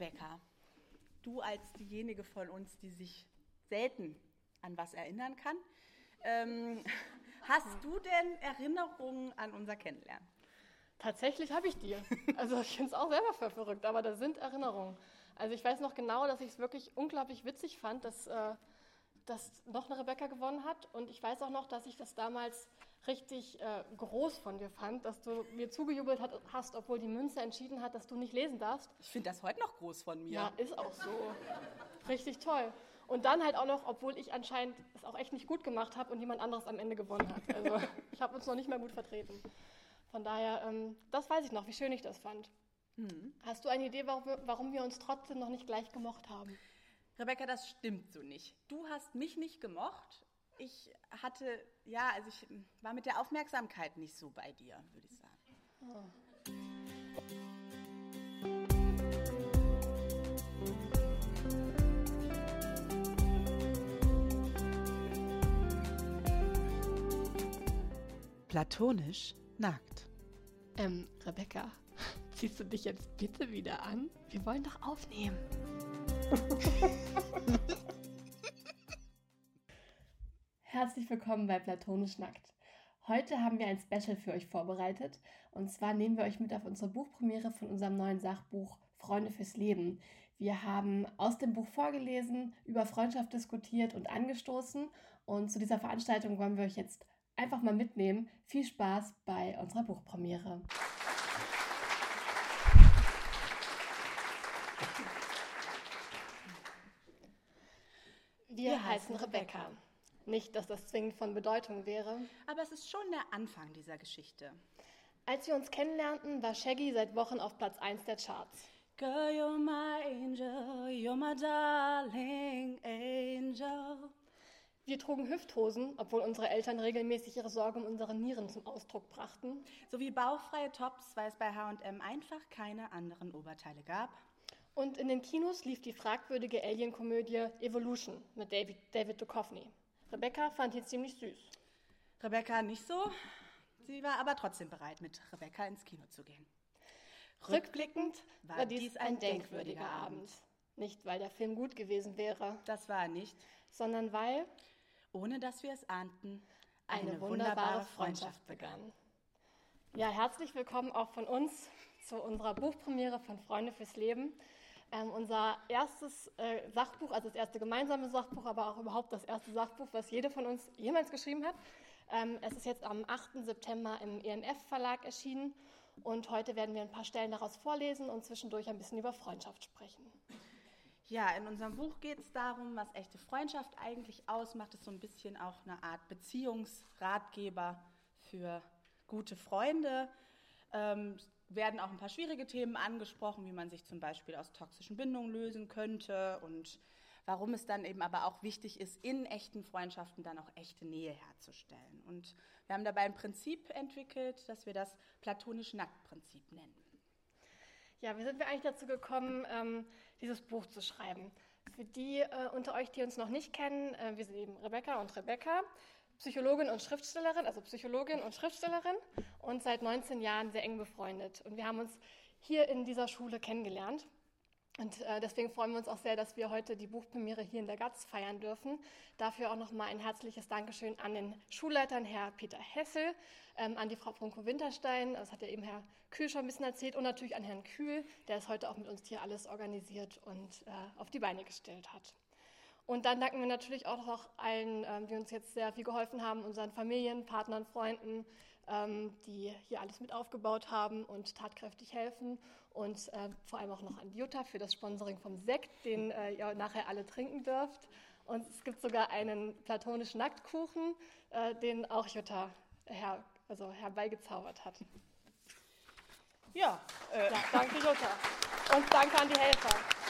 Rebecca, du als diejenige von uns, die sich selten an was erinnern kann, ähm, hast du denn Erinnerungen an unser Kennenlernen? Tatsächlich habe ich die. Also ich finde es auch selber für verrückt, aber da sind Erinnerungen. Also ich weiß noch genau, dass ich es wirklich unglaublich witzig fand, dass, äh, dass noch eine Rebecca gewonnen hat. Und ich weiß auch noch, dass ich das damals richtig äh, groß von dir fand, dass du mir zugejubelt hat, hast, obwohl die Münze entschieden hat, dass du nicht lesen darfst. Ich finde das heute noch groß von mir. Ja, ist auch so. Richtig toll. Und dann halt auch noch, obwohl ich anscheinend es auch echt nicht gut gemacht habe und jemand anderes am Ende gewonnen hat. Also ich habe uns noch nicht mehr gut vertreten. Von daher, ähm, das weiß ich noch, wie schön ich das fand. Mhm. Hast du eine Idee, warum wir, warum wir uns trotzdem noch nicht gleich gemocht haben? Rebecca, das stimmt so nicht. Du hast mich nicht gemocht. Ich hatte, ja, also ich war mit der Aufmerksamkeit nicht so bei dir, würde ich sagen. Oh. Platonisch nackt. Ähm, Rebecca, ziehst du dich jetzt bitte wieder an? Wir wollen doch aufnehmen. Herzlich willkommen bei Platonisch Nackt. Heute haben wir ein Special für euch vorbereitet. Und zwar nehmen wir euch mit auf unsere Buchpremiere von unserem neuen Sachbuch Freunde fürs Leben. Wir haben aus dem Buch vorgelesen, über Freundschaft diskutiert und angestoßen. Und zu dieser Veranstaltung wollen wir euch jetzt einfach mal mitnehmen. Viel Spaß bei unserer Buchpremiere. Wir, Wir heißen Rebecca. Nicht, dass das zwingend von Bedeutung wäre. Aber es ist schon der Anfang dieser Geschichte. Als wir uns kennenlernten, war Shaggy seit Wochen auf Platz 1 der Charts. Girl, you're my angel, you're my darling angel. Wir trugen Hüfthosen, obwohl unsere Eltern regelmäßig ihre Sorge um unsere Nieren zum Ausdruck brachten. Sowie bauchfreie Tops, weil es bei H&M einfach keine anderen Oberteile gab. Und in den Kinos lief die fragwürdige Alien-Komödie Evolution mit David, David Duchovny. Rebecca fand ihn ziemlich süß. Rebecca nicht so. Sie war aber trotzdem bereit, mit Rebecca ins Kino zu gehen. Rückblickend war dies ein denkwürdiger Abend. Nicht, weil der Film gut gewesen wäre. Das war er nicht. Sondern weil ohne dass wir es ahnten, eine, eine wunderbare Freundschaft begann. Ja, herzlich willkommen auch von uns zu unserer Buchpremiere von Freunde fürs Leben. Ähm, unser erstes äh, Sachbuch, also das erste gemeinsame Sachbuch, aber auch überhaupt das erste Sachbuch, was jede von uns jemals geschrieben hat. Ähm, es ist jetzt am 8. September im ENF-Verlag erschienen und heute werden wir ein paar Stellen daraus vorlesen und zwischendurch ein bisschen über Freundschaft sprechen. Ja, in unserem Buch geht es darum, was echte Freundschaft eigentlich ausmacht. Es ist so ein bisschen auch eine Art Beziehungsratgeber für gute Freunde. Ähm, werden auch ein paar schwierige Themen angesprochen, wie man sich zum Beispiel aus toxischen Bindungen lösen könnte und warum es dann eben aber auch wichtig ist, in echten Freundschaften dann auch echte Nähe herzustellen. Und wir haben dabei ein Prinzip entwickelt, das wir das platonische Nacktprinzip nennen. Ja, wie sind wir eigentlich dazu gekommen, ähm, dieses Buch zu schreiben? Für die äh, unter euch, die uns noch nicht kennen, äh, wir sind eben Rebecca und Rebecca, Psychologin und Schriftstellerin, also Psychologin und Schriftstellerin und seit 19 Jahren sehr eng befreundet. Und wir haben uns hier in dieser Schule kennengelernt. Und äh, deswegen freuen wir uns auch sehr, dass wir heute die Buchpremiere hier in der GATZ feiern dürfen. Dafür auch nochmal ein herzliches Dankeschön an den Schulleitern, Herr Peter Hessel, ähm, an die Frau Brunko-Winterstein, das hat ja eben Herr Kühl schon ein bisschen erzählt, und natürlich an Herrn Kühl, der es heute auch mit uns hier alles organisiert und äh, auf die Beine gestellt hat. Und dann danken wir natürlich auch noch allen, ähm, die uns jetzt sehr viel geholfen haben, unseren Familien, Partnern, Freunden, ähm, die hier alles mit aufgebaut haben und tatkräftig helfen. Und äh, vor allem auch noch an Jutta für das Sponsoring vom Sekt, den äh, ihr nachher alle trinken dürft. Und es gibt sogar einen platonischen Nacktkuchen, äh, den auch Jutta her, also herbeigezaubert hat. Ja, äh. ja, danke Jutta. Und danke an die Helfer.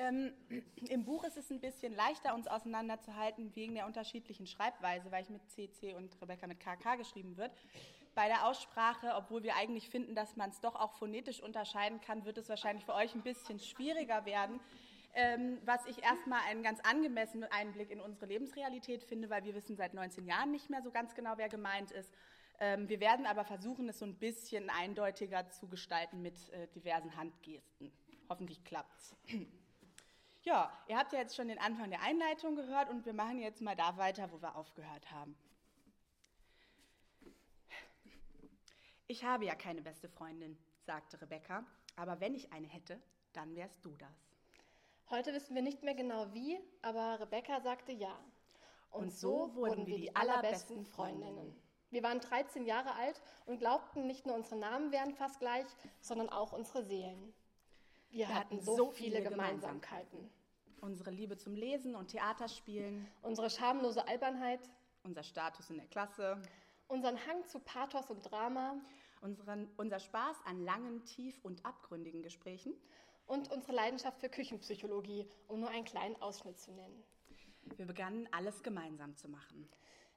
Ähm, Im Buch ist es ein bisschen leichter, uns auseinanderzuhalten wegen der unterschiedlichen Schreibweise, weil ich mit CC und Rebecca mit KK geschrieben wird. Bei der Aussprache, obwohl wir eigentlich finden, dass man es doch auch phonetisch unterscheiden kann, wird es wahrscheinlich für euch ein bisschen schwieriger werden. Ähm, was ich erstmal einen ganz angemessenen Einblick in unsere Lebensrealität finde, weil wir wissen seit 19 Jahren nicht mehr so ganz genau, wer gemeint ist. Ähm, wir werden aber versuchen, es so ein bisschen eindeutiger zu gestalten mit äh, diversen Handgesten. Hoffentlich klappt's. Ja, ihr habt ja jetzt schon den Anfang der Einleitung gehört und wir machen jetzt mal da weiter, wo wir aufgehört haben. Ich habe ja keine beste Freundin, sagte Rebecca, aber wenn ich eine hätte, dann wärst du das. Heute wissen wir nicht mehr genau wie, aber Rebecca sagte ja. Und, und so wurden wir die allerbesten Freundinnen. Wir waren 13 Jahre alt und glaubten, nicht nur unsere Namen wären fast gleich, sondern auch unsere Seelen. Wir, Wir hatten so, so viele, viele Gemeinsamkeiten. Unsere Liebe zum Lesen und Theaterspielen. Unsere schamlose Albernheit. Unser Status in der Klasse. Unseren Hang zu Pathos und Drama. Unseren, unser Spaß an langen, tief und abgründigen Gesprächen. Und unsere Leidenschaft für Küchenpsychologie, um nur einen kleinen Ausschnitt zu nennen. Wir begannen alles gemeinsam zu machen.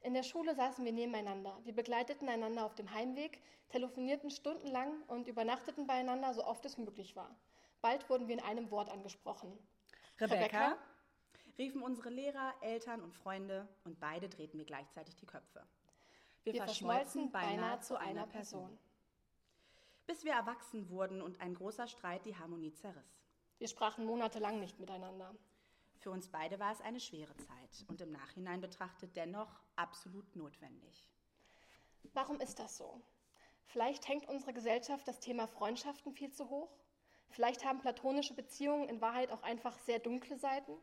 In der Schule saßen wir nebeneinander. Wir begleiteten einander auf dem Heimweg, telefonierten stundenlang und übernachteten beieinander, so oft es möglich war. Bald wurden wir in einem Wort angesprochen. Rebecca, Rebecca riefen unsere Lehrer, Eltern und Freunde und beide drehten wir gleichzeitig die Köpfe. Wir, wir verschmolzen beinahe zu einer Person. Bis wir erwachsen wurden und ein großer Streit die Harmonie zerriss. Wir sprachen monatelang nicht miteinander. Für uns beide war es eine schwere Zeit und im Nachhinein betrachtet dennoch absolut notwendig. Warum ist das so? Vielleicht hängt unsere Gesellschaft das Thema Freundschaften viel zu hoch? Vielleicht haben platonische Beziehungen in Wahrheit auch einfach sehr dunkle Seiten.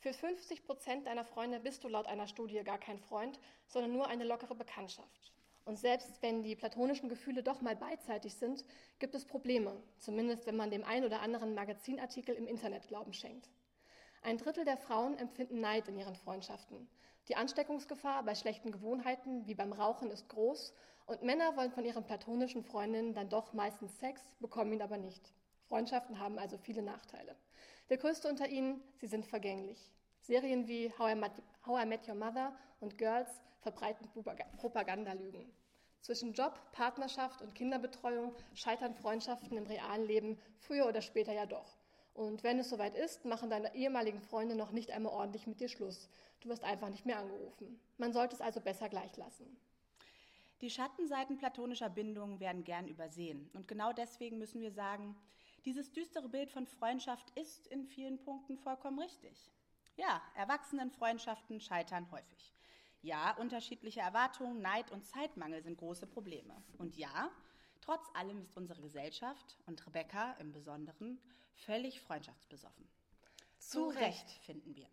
Für 50 Prozent deiner Freunde bist du laut einer Studie gar kein Freund, sondern nur eine lockere Bekanntschaft. Und selbst wenn die platonischen Gefühle doch mal beidseitig sind, gibt es Probleme, zumindest wenn man dem ein oder anderen Magazinartikel im Internet Glauben schenkt. Ein Drittel der Frauen empfinden Neid in ihren Freundschaften. Die Ansteckungsgefahr bei schlechten Gewohnheiten wie beim Rauchen ist groß und Männer wollen von ihren platonischen Freundinnen dann doch meistens Sex, bekommen ihn aber nicht. Freundschaften haben also viele Nachteile. Der größte unter ihnen, sie sind vergänglich. Serien wie How I, Met, How I Met Your Mother und Girls verbreiten Propagandalügen. Zwischen Job, Partnerschaft und Kinderbetreuung scheitern Freundschaften im realen Leben früher oder später ja doch. Und wenn es soweit ist, machen deine ehemaligen Freunde noch nicht einmal ordentlich mit dir Schluss. Du wirst einfach nicht mehr angerufen. Man sollte es also besser gleich lassen. Die Schattenseiten platonischer Bindungen werden gern übersehen. Und genau deswegen müssen wir sagen, dieses düstere Bild von Freundschaft ist in vielen Punkten vollkommen richtig. Ja, Erwachsenenfreundschaften scheitern häufig. Ja, unterschiedliche Erwartungen, Neid und Zeitmangel sind große Probleme. Und ja, trotz allem ist unsere Gesellschaft und Rebecca im Besonderen völlig freundschaftsbesoffen. Zu Recht, finden wir.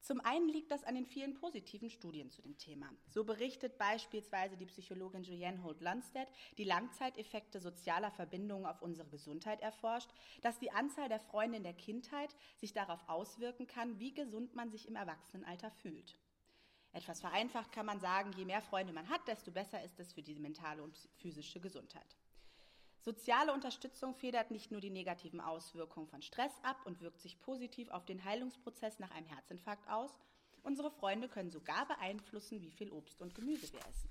Zum einen liegt das an den vielen positiven Studien zu dem Thema. So berichtet beispielsweise die Psychologin Julianne Holt-Lunstead, die Langzeiteffekte sozialer Verbindungen auf unsere Gesundheit erforscht, dass die Anzahl der Freunde in der Kindheit sich darauf auswirken kann, wie gesund man sich im Erwachsenenalter fühlt. Etwas vereinfacht kann man sagen, je mehr Freunde man hat, desto besser ist es für die mentale und physische Gesundheit. Soziale Unterstützung federt nicht nur die negativen Auswirkungen von Stress ab und wirkt sich positiv auf den Heilungsprozess nach einem Herzinfarkt aus. Unsere Freunde können sogar beeinflussen, wie viel Obst und Gemüse wir essen.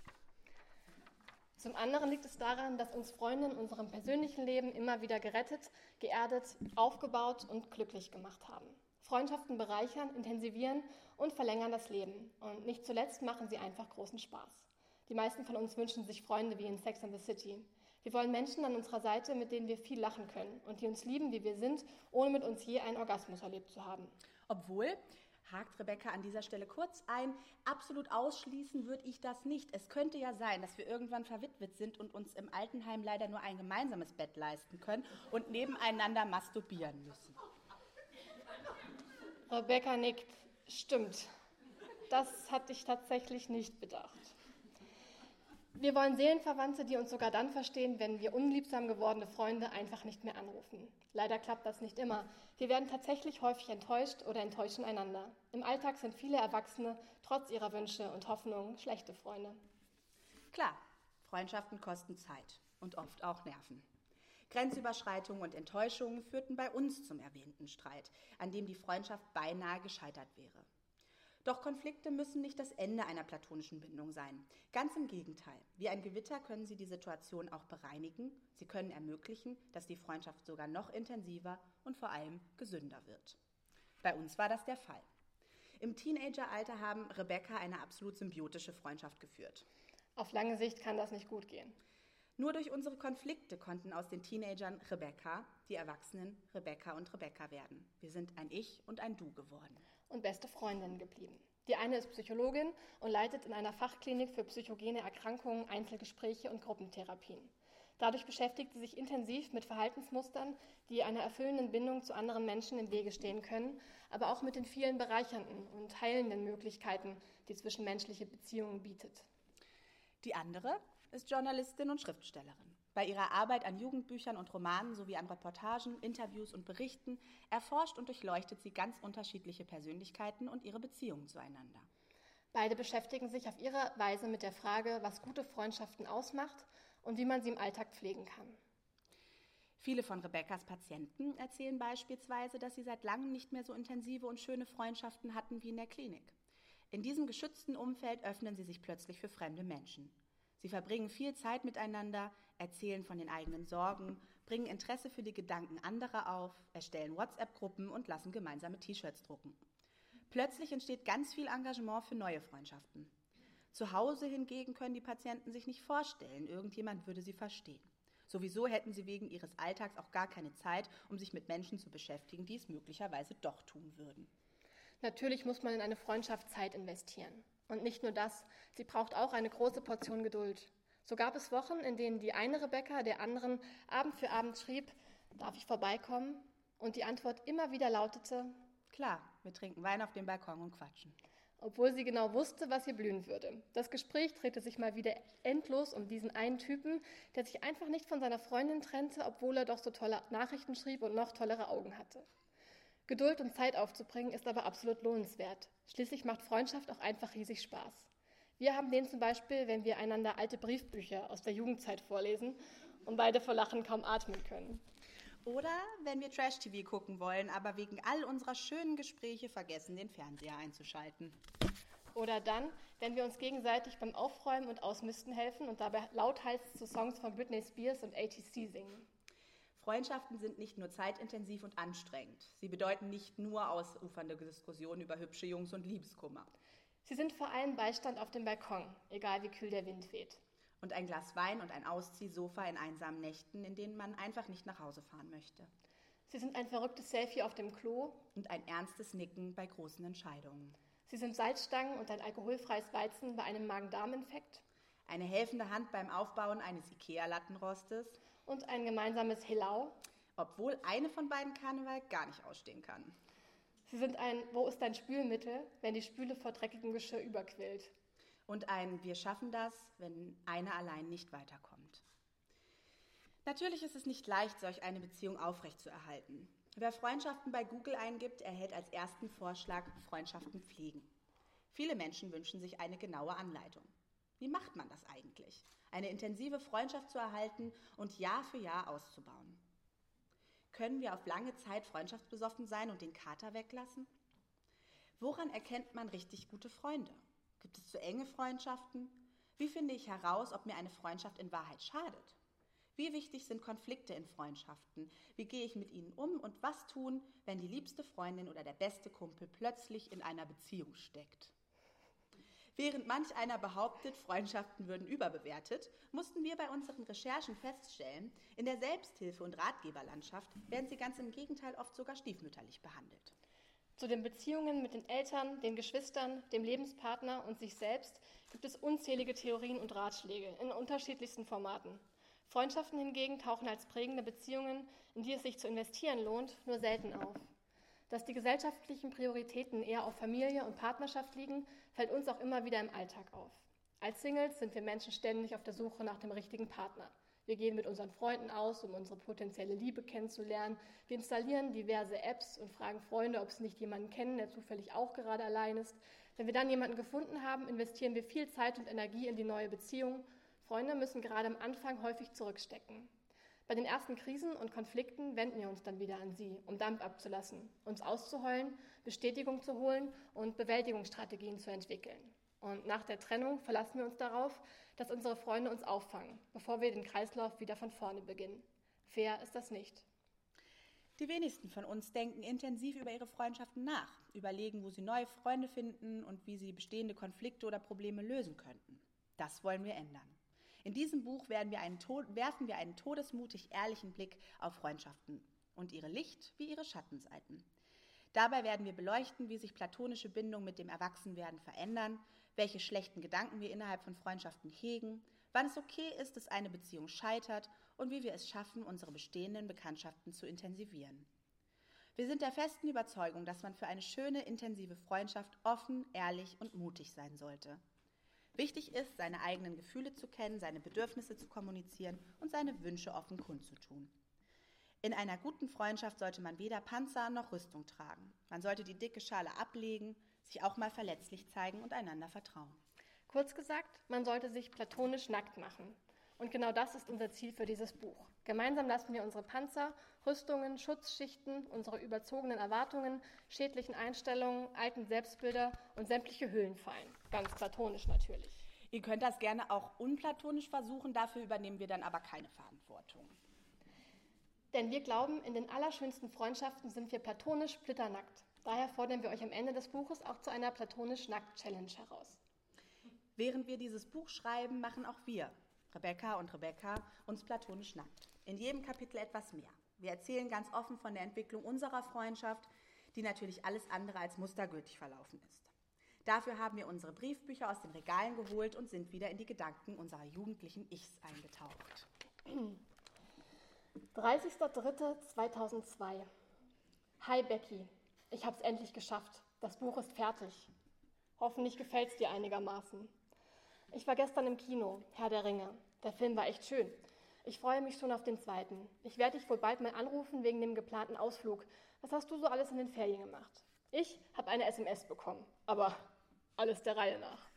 Zum anderen liegt es daran, dass uns Freunde in unserem persönlichen Leben immer wieder gerettet, geerdet, aufgebaut und glücklich gemacht haben. Freundschaften bereichern, intensivieren und verlängern das Leben. Und nicht zuletzt machen sie einfach großen Spaß. Die meisten von uns wünschen sich Freunde wie in Sex and the City. Wir wollen Menschen an unserer Seite, mit denen wir viel lachen können und die uns lieben, wie wir sind, ohne mit uns je einen Orgasmus erlebt zu haben. Obwohl, hakt Rebecca an dieser Stelle kurz ein, absolut ausschließen würde ich das nicht. Es könnte ja sein, dass wir irgendwann verwitwet sind und uns im Altenheim leider nur ein gemeinsames Bett leisten können und nebeneinander masturbieren müssen. Rebecca nickt. Stimmt. Das hatte ich tatsächlich nicht bedacht. Wir wollen Seelenverwandte, die uns sogar dann verstehen, wenn wir unliebsam gewordene Freunde einfach nicht mehr anrufen. Leider klappt das nicht immer. Wir werden tatsächlich häufig enttäuscht oder enttäuschen einander. Im Alltag sind viele Erwachsene trotz ihrer Wünsche und Hoffnungen schlechte Freunde. Klar, Freundschaften kosten Zeit und oft auch Nerven. Grenzüberschreitungen und Enttäuschungen führten bei uns zum erwähnten Streit, an dem die Freundschaft beinahe gescheitert wäre. Doch Konflikte müssen nicht das Ende einer platonischen Bindung sein. Ganz im Gegenteil. Wie ein Gewitter können sie die Situation auch bereinigen. Sie können ermöglichen, dass die Freundschaft sogar noch intensiver und vor allem gesünder wird. Bei uns war das der Fall. Im Teenageralter haben Rebecca eine absolut symbiotische Freundschaft geführt. Auf lange Sicht kann das nicht gut gehen. Nur durch unsere Konflikte konnten aus den Teenagern Rebecca, die Erwachsenen Rebecca und Rebecca werden. Wir sind ein Ich und ein Du geworden. Und beste Freundinnen geblieben. Die eine ist Psychologin und leitet in einer Fachklinik für psychogene Erkrankungen Einzelgespräche und Gruppentherapien. Dadurch beschäftigt sie sich intensiv mit Verhaltensmustern, die einer erfüllenden Bindung zu anderen Menschen im Wege stehen können, aber auch mit den vielen bereichernden und heilenden Möglichkeiten, die zwischenmenschliche Beziehungen bietet. Die andere ist Journalistin und Schriftstellerin. Bei ihrer Arbeit an Jugendbüchern und Romanen sowie an Reportagen, Interviews und Berichten erforscht und durchleuchtet sie ganz unterschiedliche Persönlichkeiten und ihre Beziehungen zueinander. Beide beschäftigen sich auf ihre Weise mit der Frage, was gute Freundschaften ausmacht und wie man sie im Alltag pflegen kann. Viele von Rebekkas Patienten erzählen beispielsweise, dass sie seit langem nicht mehr so intensive und schöne Freundschaften hatten wie in der Klinik. In diesem geschützten Umfeld öffnen sie sich plötzlich für fremde Menschen. Sie verbringen viel Zeit miteinander, erzählen von den eigenen Sorgen, bringen Interesse für die Gedanken anderer auf, erstellen WhatsApp-Gruppen und lassen gemeinsame T-Shirts drucken. Plötzlich entsteht ganz viel Engagement für neue Freundschaften. Zu Hause hingegen können die Patienten sich nicht vorstellen, irgendjemand würde sie verstehen. Sowieso hätten sie wegen ihres Alltags auch gar keine Zeit, um sich mit Menschen zu beschäftigen, die es möglicherweise doch tun würden. Natürlich muss man in eine Freundschaft Zeit investieren. Und nicht nur das, sie braucht auch eine große Portion Geduld. So gab es Wochen, in denen die eine Rebecca der anderen Abend für Abend schrieb, darf ich vorbeikommen? Und die Antwort immer wieder lautete, klar, wir trinken Wein auf dem Balkon und quatschen. Obwohl sie genau wusste, was ihr blühen würde. Das Gespräch drehte sich mal wieder endlos um diesen einen Typen, der sich einfach nicht von seiner Freundin trennte, obwohl er doch so tolle Nachrichten schrieb und noch tollere Augen hatte. Geduld und Zeit aufzubringen ist aber absolut lohnenswert. Schließlich macht Freundschaft auch einfach riesig Spaß. Wir haben den zum Beispiel, wenn wir einander alte Briefbücher aus der Jugendzeit vorlesen und beide vor Lachen kaum atmen können. Oder wenn wir Trash-TV gucken wollen, aber wegen all unserer schönen Gespräche vergessen, den Fernseher einzuschalten. Oder dann, wenn wir uns gegenseitig beim Aufräumen und Ausmisten helfen und dabei lauthals zu Songs von Britney Spears und ATC singen. Freundschaften sind nicht nur zeitintensiv und anstrengend. Sie bedeuten nicht nur ausufernde Diskussionen über hübsche Jungs und Liebeskummer. Sie sind vor allem Beistand auf dem Balkon, egal wie kühl der Wind weht. Und ein Glas Wein und ein Ausziehsofa in einsamen Nächten, in denen man einfach nicht nach Hause fahren möchte. Sie sind ein verrücktes Selfie auf dem Klo. Und ein ernstes Nicken bei großen Entscheidungen. Sie sind Salzstangen und ein alkoholfreies Weizen bei einem Magen-Darm-Infekt. Eine helfende Hand beim Aufbauen eines Ikea-Lattenrostes und ein gemeinsames Helau. Obwohl eine von beiden Karneval gar nicht ausstehen kann. Sie sind ein Wo ist dein Spülmittel, wenn die Spüle vor dreckigem Geschirr überquillt. Und ein Wir schaffen das, wenn einer allein nicht weiterkommt. Natürlich ist es nicht leicht, solch eine Beziehung aufrechtzuerhalten. Wer Freundschaften bei Google eingibt, erhält als ersten Vorschlag Freundschaften pflegen. Viele Menschen wünschen sich eine genaue Anleitung. Wie macht man das eigentlich? Eine intensive Freundschaft zu erhalten und Jahr für Jahr auszubauen. Können wir auf lange Zeit freundschaftsbesoffen sein und den Kater weglassen? Woran erkennt man richtig gute Freunde? Gibt es zu enge Freundschaften? Wie finde ich heraus, ob mir eine Freundschaft in Wahrheit schadet? Wie wichtig sind Konflikte in Freundschaften? Wie gehe ich mit ihnen um und was tun, wenn die liebste Freundin oder der beste Kumpel plötzlich in einer Beziehung steckt? Während manch einer behauptet, Freundschaften würden überbewertet, mussten wir bei unseren Recherchen feststellen, in der Selbsthilfe- und Ratgeberlandschaft werden sie ganz im Gegenteil oft sogar stiefmütterlich behandelt. Zu den Beziehungen mit den Eltern, den Geschwistern, dem Lebenspartner und sich selbst gibt es unzählige Theorien und Ratschläge in unterschiedlichsten Formaten. Freundschaften hingegen tauchen als prägende Beziehungen, in die es sich zu investieren lohnt, nur selten auf. Dass die gesellschaftlichen Prioritäten eher auf Familie und Partnerschaft liegen, fällt uns auch immer wieder im Alltag auf. Als Singles sind wir Menschen ständig auf der Suche nach dem richtigen Partner. Wir gehen mit unseren Freunden aus, um unsere potenzielle Liebe kennenzulernen. Wir installieren diverse Apps und fragen Freunde, ob sie nicht jemanden kennen, der zufällig auch gerade allein ist. Wenn wir dann jemanden gefunden haben, investieren wir viel Zeit und Energie in die neue Beziehung. Freunde müssen gerade am Anfang häufig zurückstecken. Bei den ersten Krisen und Konflikten wenden wir uns dann wieder an sie, um Dampf abzulassen, uns auszuheulen, Bestätigung zu holen und Bewältigungsstrategien zu entwickeln. Und nach der Trennung verlassen wir uns darauf, dass unsere Freunde uns auffangen, bevor wir den Kreislauf wieder von vorne beginnen. Fair ist das nicht. Die wenigsten von uns denken intensiv über ihre Freundschaften nach, überlegen, wo sie neue Freunde finden und wie sie bestehende Konflikte oder Probleme lösen könnten. Das wollen wir ändern. In diesem Buch wir werfen wir einen todesmutig ehrlichen Blick auf Freundschaften und ihre Licht- wie ihre Schattenseiten. Dabei werden wir beleuchten, wie sich platonische Bindungen mit dem Erwachsenwerden verändern, welche schlechten Gedanken wir innerhalb von Freundschaften hegen, wann es okay ist, dass eine Beziehung scheitert und wie wir es schaffen, unsere bestehenden Bekanntschaften zu intensivieren. Wir sind der festen Überzeugung, dass man für eine schöne, intensive Freundschaft offen, ehrlich und mutig sein sollte. Wichtig ist, seine eigenen Gefühle zu kennen, seine Bedürfnisse zu kommunizieren und seine Wünsche offen kundzutun. In einer guten Freundschaft sollte man weder Panzer noch Rüstung tragen. Man sollte die dicke Schale ablegen, sich auch mal verletzlich zeigen und einander vertrauen. Kurz gesagt, man sollte sich platonisch nackt machen. Und genau das ist unser Ziel für dieses Buch. Gemeinsam lassen wir unsere Panzer, Rüstungen, Schutzschichten, unsere überzogenen Erwartungen, schädlichen Einstellungen, alten Selbstbilder und sämtliche Hüllen fallen. Ganz platonisch natürlich. Ihr könnt das gerne auch unplatonisch versuchen, dafür übernehmen wir dann aber keine Verantwortung. Denn wir glauben, in den allerschönsten Freundschaften sind wir platonisch splitternackt. Daher fordern wir euch am Ende des Buches auch zu einer platonisch Nackt-Challenge heraus. Während wir dieses Buch schreiben, machen auch wir, Rebecca und Rebecca, uns platonisch nackt. In jedem Kapitel etwas mehr. Wir erzählen ganz offen von der Entwicklung unserer Freundschaft, die natürlich alles andere als mustergültig verlaufen ist. Dafür haben wir unsere Briefbücher aus den Regalen geholt und sind wieder in die Gedanken unserer jugendlichen Ichs eingetaucht. 30.03.2002. Hi Becky, ich habe es endlich geschafft. Das Buch ist fertig. Hoffentlich gefällt es dir einigermaßen. Ich war gestern im Kino, Herr der Ringe. Der Film war echt schön. Ich freue mich schon auf den zweiten. Ich werde dich wohl bald mal anrufen wegen dem geplanten Ausflug. Was hast du so alles in den Ferien gemacht? Ich habe eine SMS bekommen, aber alles der Reihe nach.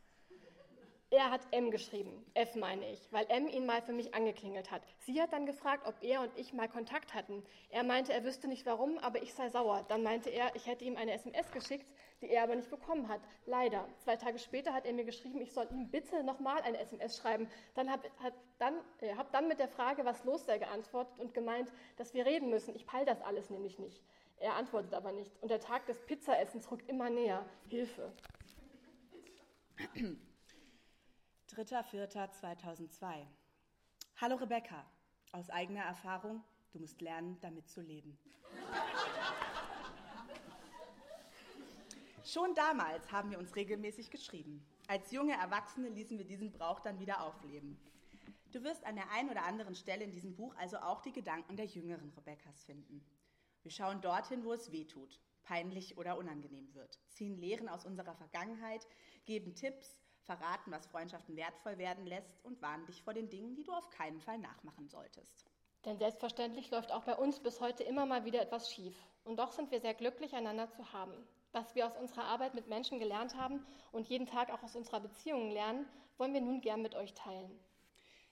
Er hat M geschrieben, F meine ich, weil M ihn mal für mich angeklingelt hat. Sie hat dann gefragt, ob er und ich mal Kontakt hatten. Er meinte, er wüsste nicht warum, aber ich sei sauer. Dann meinte er, ich hätte ihm eine SMS geschickt, die er aber nicht bekommen hat. Leider. Zwei Tage später hat er mir geschrieben, ich soll ihm bitte nochmal eine SMS schreiben. Dann habe dann, äh, hab dann mit der Frage, was los sei, geantwortet und gemeint, dass wir reden müssen. Ich peil das alles nämlich nicht. Er antwortet aber nicht. Und der Tag des Pizzaessens rückt immer näher. Hilfe. 3.4.2002. Hallo Rebecca, aus eigener Erfahrung, du musst lernen, damit zu leben. Schon damals haben wir uns regelmäßig geschrieben. Als junge Erwachsene ließen wir diesen Brauch dann wieder aufleben. Du wirst an der einen oder anderen Stelle in diesem Buch also auch die Gedanken der jüngeren Rebekkas finden. Wir schauen dorthin, wo es weh tut, peinlich oder unangenehm wird, ziehen Lehren aus unserer Vergangenheit, geben Tipps, verraten, was Freundschaften wertvoll werden lässt und warnen dich vor den Dingen, die du auf keinen Fall nachmachen solltest. Denn selbstverständlich läuft auch bei uns bis heute immer mal wieder etwas schief. Und doch sind wir sehr glücklich, einander zu haben. Was wir aus unserer Arbeit mit Menschen gelernt haben und jeden Tag auch aus unserer Beziehung lernen, wollen wir nun gern mit euch teilen.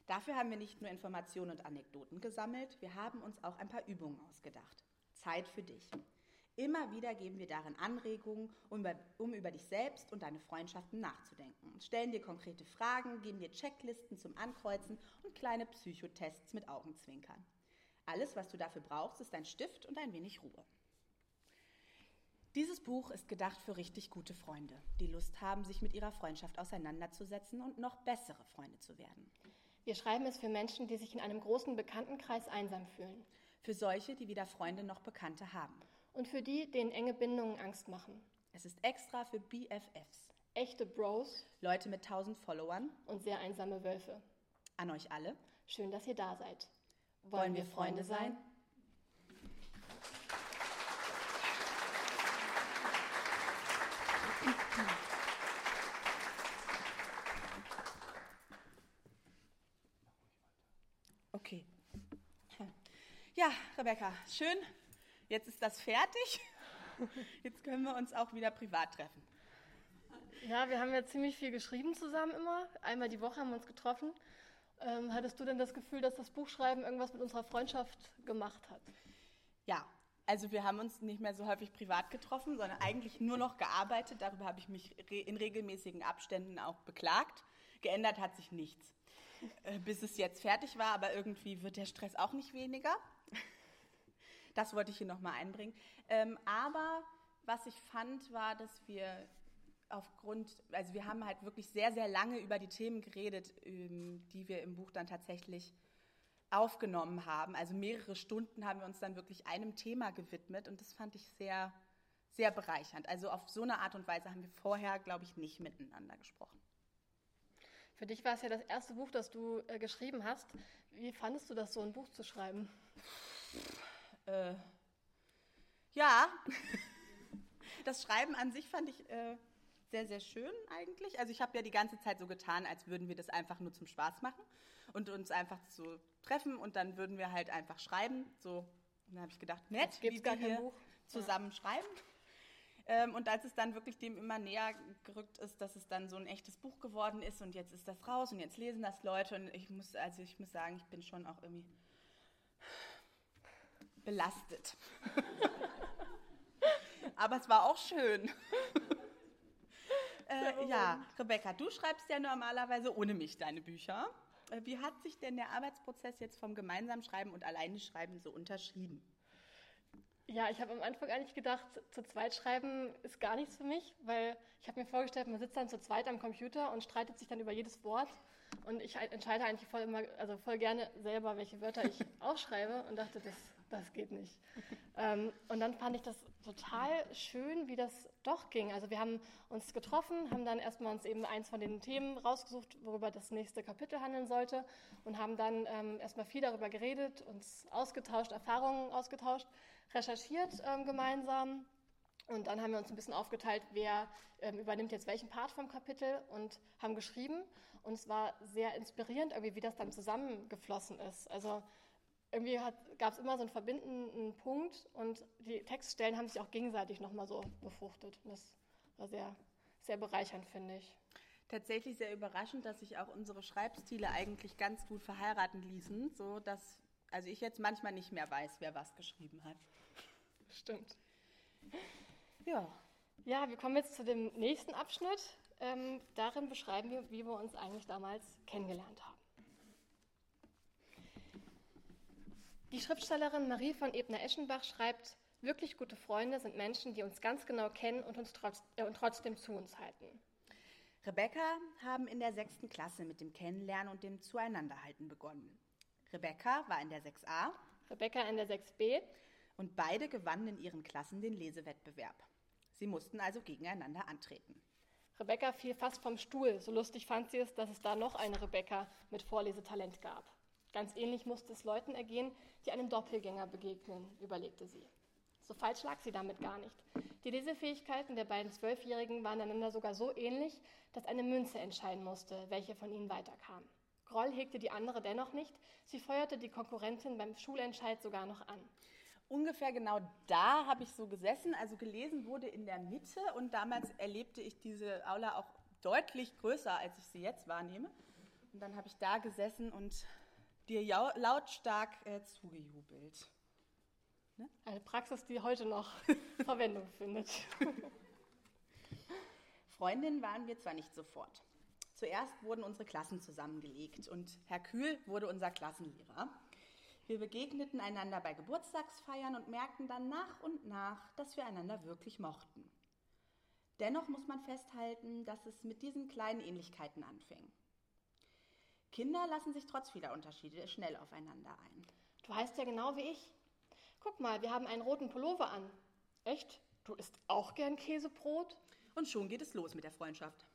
Dafür haben wir nicht nur Informationen und Anekdoten gesammelt, wir haben uns auch ein paar Übungen ausgedacht. Zeit für dich. Immer wieder geben wir darin Anregungen, um über, um über, dich selbst und deine Freundschaften nachzudenken. Stellen dir konkrete Fragen, geben dir Checklisten zum Ankreuzen und kleine Psychotests mit Augenzwinkern. Alles, was du dafür brauchst, ist ein Stift und ein wenig Ruhe. Dieses Buch ist gedacht für richtig gute Freunde, die Lust haben, sich mit ihrer Freundschaft auseinanderzusetzen und noch bessere Freunde zu werden. Wir schreiben es für Menschen, die sich in einem großen Bekanntenkreis einsam fühlen. Für solche, die weder Freunde noch Bekannte haben und für die, denen enge Bindungen Angst machen. Es ist extra für BFFs. Echte Bros. Leute mit tausend Followern. Und sehr einsame Wölfe. An euch alle. Schön, dass ihr da seid. Wollen, Wollen wir Freunde sein? Okay. Ja, Rebecca, schön, jetzt ist das fertig. Jetzt können wir uns auch wieder privat treffen. Ja, wir haben ja ziemlich viel geschrieben zusammen immer. Einmal die Woche haben wir uns getroffen. Ähm, hattest du denn das Gefühl, dass das Buchschreiben irgendwas mit unserer Freundschaft gemacht hat? Ja, also wir haben uns nicht mehr so häufig privat getroffen, sondern eigentlich nur noch gearbeitet. Darüber habe ich mich in regelmäßigen Abständen auch beklagt. Geändert hat sich nichts, äh, bis es jetzt fertig war, aber irgendwie wird der Stress auch nicht weniger. Das wollte ich hier nochmal einbringen. Ähm, aber was ich fand, war, dass wir aufgrund, also wir haben halt wirklich sehr, sehr lange über die Themen geredet, ähm, die wir im Buch dann tatsächlich aufgenommen haben. Also mehrere Stunden haben wir uns dann wirklich einem Thema gewidmet und das fand ich sehr, sehr bereichernd. Also auf so eine Art und Weise haben wir vorher, glaube ich, nicht miteinander gesprochen. Für dich war es ja das erste Buch, das du äh, geschrieben hast. Wie fandest du das, so ein Buch zu schreiben? Äh, ja, das Schreiben an sich fand ich äh, sehr, sehr schön eigentlich. Also ich habe ja die ganze Zeit so getan, als würden wir das einfach nur zum Spaß machen und uns einfach so treffen und dann würden wir halt einfach schreiben. So, und dann habe ich gedacht, nett, wie wir hier Buch. zusammen ja. schreiben. Ähm, und als es dann wirklich dem immer näher gerückt ist, dass es dann so ein echtes Buch geworden ist und jetzt ist das raus und jetzt lesen das Leute und ich muss, also ich muss sagen, ich bin schon auch irgendwie belastet. Aber es war auch schön. äh, ja, Rebecca, du schreibst ja normalerweise ohne mich deine Bücher. Äh, wie hat sich denn der Arbeitsprozess jetzt vom gemeinsamen Schreiben und alleine Schreiben so unterschieden? Ja, ich habe am Anfang eigentlich gedacht, zu zweit schreiben ist gar nichts für mich, weil ich habe mir vorgestellt, man sitzt dann zu zweit am Computer und streitet sich dann über jedes Wort. Und ich entscheide eigentlich voll immer, also voll gerne selber, welche Wörter ich aufschreibe und dachte, das, das geht nicht. ähm, und dann fand ich das total schön, wie das doch ging. Also wir haben uns getroffen, haben dann erstmal uns eben eins von den Themen rausgesucht, worüber das nächste Kapitel handeln sollte und haben dann ähm, erstmal viel darüber geredet, uns ausgetauscht, Erfahrungen ausgetauscht recherchiert ähm, gemeinsam und dann haben wir uns ein bisschen aufgeteilt, wer ähm, übernimmt jetzt welchen Part vom Kapitel und haben geschrieben. Und es war sehr inspirierend, irgendwie, wie das dann zusammengeflossen ist. Also irgendwie gab es immer so einen verbindenden Punkt und die Textstellen haben sich auch gegenseitig nochmal so befruchtet. Und das war sehr, sehr bereichernd, finde ich. Tatsächlich sehr überraschend, dass sich auch unsere Schreibstile eigentlich ganz gut verheiraten ließen, so dass also ich jetzt manchmal nicht mehr weiß, wer was geschrieben hat. Stimmt. Ja. Ja, wir kommen jetzt zu dem nächsten Abschnitt. Ähm, darin beschreiben wir, wie wir uns eigentlich damals kennengelernt haben. Die Schriftstellerin Marie von Ebner-Eschenbach schreibt, wirklich gute Freunde sind Menschen, die uns ganz genau kennen und uns trotz, äh, und trotzdem zu uns halten. Rebecca haben in der sechsten Klasse mit dem Kennenlernen und dem Zueinanderhalten begonnen. Rebecca war in der 6a. Rebecca in der 6b. Und beide gewannen in ihren Klassen den Lesewettbewerb. Sie mussten also gegeneinander antreten. Rebecca fiel fast vom Stuhl, so lustig fand sie es, dass es da noch eine Rebecca mit Vorlesetalent gab. Ganz ähnlich musste es Leuten ergehen, die einem Doppelgänger begegnen, überlegte sie. So falsch lag sie damit gar nicht. Die Lesefähigkeiten der beiden Zwölfjährigen waren einander sogar so ähnlich, dass eine Münze entscheiden musste, welche von ihnen weiterkam. Groll hegte die andere dennoch nicht. Sie feuerte die Konkurrentin beim Schulentscheid sogar noch an. Ungefähr genau da habe ich so gesessen. Also gelesen wurde in der Mitte und damals erlebte ich diese Aula auch deutlich größer, als ich sie jetzt wahrnehme. Und dann habe ich da gesessen und dir lautstark äh, zugejubelt. Ne? Eine Praxis, die heute noch Verwendung findet. Freundin waren wir zwar nicht sofort. Zuerst wurden unsere Klassen zusammengelegt und Herr Kühl wurde unser Klassenlehrer. Wir begegneten einander bei Geburtstagsfeiern und merkten dann nach und nach, dass wir einander wirklich mochten. Dennoch muss man festhalten, dass es mit diesen kleinen Ähnlichkeiten anfing. Kinder lassen sich trotz vieler Unterschiede schnell aufeinander ein. Du heißt ja genau wie ich. Guck mal, wir haben einen roten Pullover an. Echt? Du isst auch gern Käsebrot? Und schon geht es los mit der Freundschaft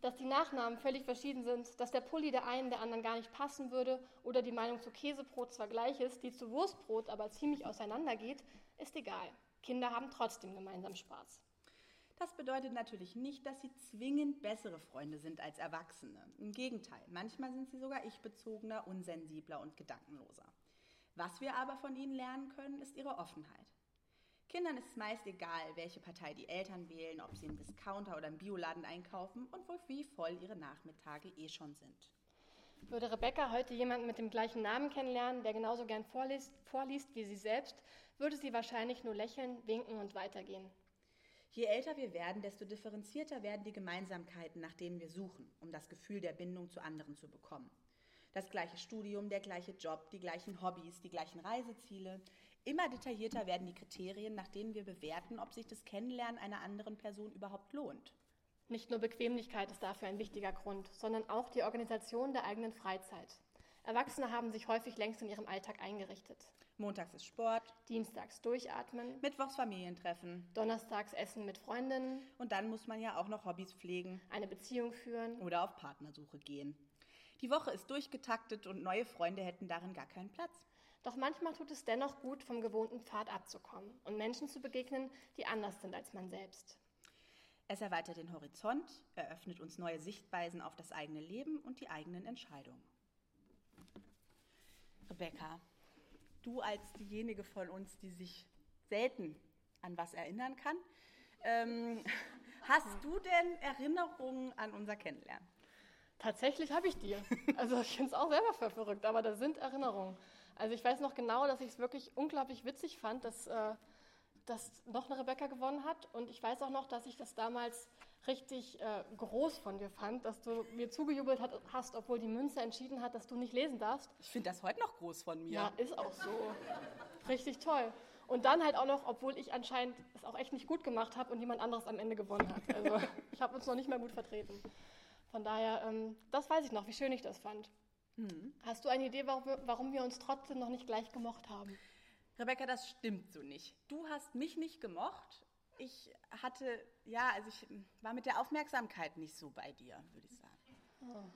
dass die Nachnamen völlig verschieden sind, dass der Pulli der einen der anderen gar nicht passen würde oder die Meinung zu Käsebrot zwar gleich ist, die zu Wurstbrot aber ziemlich auseinandergeht, ist egal. Kinder haben trotzdem gemeinsam Spaß. Das bedeutet natürlich nicht, dass sie zwingend bessere Freunde sind als Erwachsene. Im Gegenteil, manchmal sind sie sogar ich-bezogener, unsensibler und gedankenloser. Was wir aber von ihnen lernen können, ist ihre Offenheit. Kindern ist es meist egal, welche Partei die Eltern wählen, ob sie im Discounter oder im Bioladen einkaufen und wohl wie voll ihre Nachmittage eh schon sind. Würde Rebecca heute jemanden mit dem gleichen Namen kennenlernen, der genauso gern vorliest, vorliest wie sie selbst, würde sie wahrscheinlich nur lächeln, winken und weitergehen. Je älter wir werden, desto differenzierter werden die Gemeinsamkeiten, nach denen wir suchen, um das Gefühl der Bindung zu anderen zu bekommen. Das gleiche Studium, der gleiche Job, die gleichen Hobbys, die gleichen Reiseziele, Immer detaillierter werden die Kriterien, nach denen wir bewerten, ob sich das Kennenlernen einer anderen Person überhaupt lohnt. Nicht nur Bequemlichkeit ist dafür ein wichtiger Grund, sondern auch die Organisation der eigenen Freizeit. Erwachsene haben sich häufig längst in ihrem Alltag eingerichtet. Montags ist Sport, Dienstags durchatmen, Mittwochs Familientreffen Donnerstags Essen mit Freundinnen, und dann muss man ja auch noch Hobbys pflegen eine Beziehung führen. oder auf Partnersuche gehen. Die Woche ist durchgetaktet und neue Freunde hätten darin gar keinen Platz. Doch manchmal tut es dennoch gut, vom gewohnten Pfad abzukommen und Menschen zu begegnen, die anders sind als man selbst. Es erweitert den Horizont, eröffnet uns neue Sichtweisen auf das eigene Leben und die eigenen Entscheidungen. Rebecca, du als diejenige von uns, die sich selten an was erinnern kann, ähm, hast du denn Erinnerungen an unser Kennenlernen? Tatsächlich habe ich die. Also ich finde es auch selber für verrückt, aber da sind Erinnerungen. Also ich weiß noch genau, dass ich es wirklich unglaublich witzig fand, dass, äh, dass noch eine Rebecca gewonnen hat. Und ich weiß auch noch, dass ich das damals richtig äh, groß von dir fand, dass du mir zugejubelt hat, hast, obwohl die Münze entschieden hat, dass du nicht lesen darfst. Ich finde das heute noch groß von mir. Ja, ist auch so. Richtig toll. Und dann halt auch noch, obwohl ich anscheinend es auch echt nicht gut gemacht habe und jemand anderes am Ende gewonnen hat. Also ich habe uns noch nicht mehr gut vertreten. Von daher, ähm, das weiß ich noch, wie schön ich das fand. Hast du eine Idee, warum wir, warum wir uns trotzdem noch nicht gleich gemocht haben? Rebecca, das stimmt so nicht. Du hast mich nicht gemocht. Ich hatte, ja, also ich war mit der Aufmerksamkeit nicht so bei dir, würde ich sagen.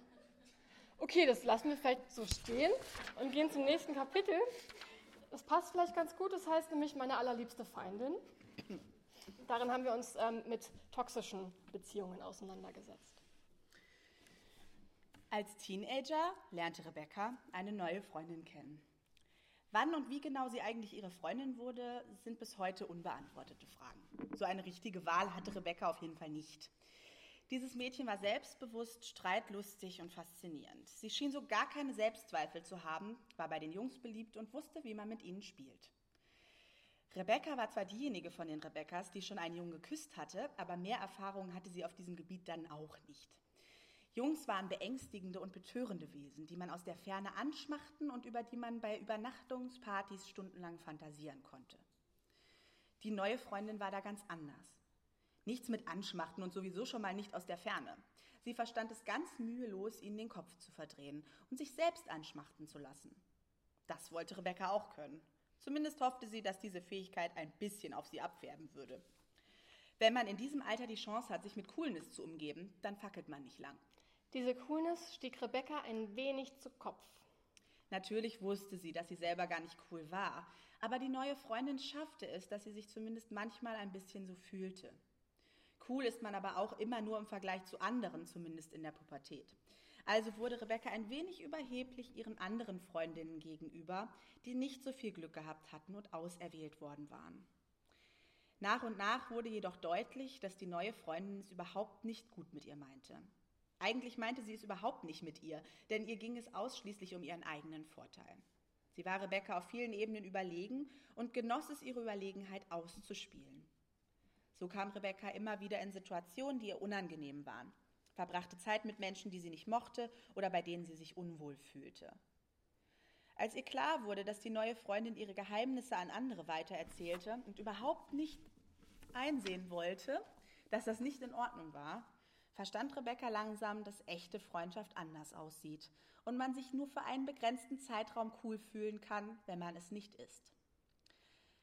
Okay, das lassen wir vielleicht so stehen und gehen zum nächsten Kapitel. Das passt vielleicht ganz gut, das heißt nämlich meine allerliebste Feindin. Darin haben wir uns ähm, mit toxischen Beziehungen auseinandergesetzt. Als Teenager lernte Rebecca eine neue Freundin kennen. Wann und wie genau sie eigentlich ihre Freundin wurde, sind bis heute unbeantwortete Fragen. So eine richtige Wahl hatte Rebecca auf jeden Fall nicht. Dieses Mädchen war selbstbewusst, streitlustig und faszinierend. Sie schien so gar keine Selbstzweifel zu haben, war bei den Jungs beliebt und wusste, wie man mit ihnen spielt. Rebecca war zwar diejenige von den Rebeccas, die schon einen Jungen geküsst hatte, aber mehr Erfahrung hatte sie auf diesem Gebiet dann auch nicht. Jungs waren beängstigende und betörende Wesen, die man aus der Ferne anschmachten und über die man bei Übernachtungspartys stundenlang fantasieren konnte. Die neue Freundin war da ganz anders. Nichts mit Anschmachten und sowieso schon mal nicht aus der Ferne. Sie verstand es ganz mühelos, ihnen den Kopf zu verdrehen und sich selbst anschmachten zu lassen. Das wollte Rebecca auch können. Zumindest hoffte sie, dass diese Fähigkeit ein bisschen auf sie abfärben würde. Wenn man in diesem Alter die Chance hat, sich mit Coolness zu umgeben, dann fackelt man nicht lang. Diese Coolness stieg Rebecca ein wenig zu Kopf. Natürlich wusste sie, dass sie selber gar nicht cool war, aber die neue Freundin schaffte es, dass sie sich zumindest manchmal ein bisschen so fühlte. Cool ist man aber auch immer nur im Vergleich zu anderen, zumindest in der Pubertät. Also wurde Rebecca ein wenig überheblich ihren anderen Freundinnen gegenüber, die nicht so viel Glück gehabt hatten und auserwählt worden waren. Nach und nach wurde jedoch deutlich, dass die neue Freundin es überhaupt nicht gut mit ihr meinte. Eigentlich meinte sie es überhaupt nicht mit ihr, denn ihr ging es ausschließlich um ihren eigenen Vorteil. Sie war Rebecca auf vielen Ebenen überlegen und genoss es, ihre Überlegenheit auszuspielen. So kam Rebecca immer wieder in Situationen, die ihr unangenehm waren, verbrachte Zeit mit Menschen, die sie nicht mochte oder bei denen sie sich unwohl fühlte. Als ihr klar wurde, dass die neue Freundin ihre Geheimnisse an andere weitererzählte und überhaupt nicht einsehen wollte, dass das nicht in Ordnung war, verstand Rebecca langsam, dass echte Freundschaft anders aussieht und man sich nur für einen begrenzten Zeitraum cool fühlen kann, wenn man es nicht ist.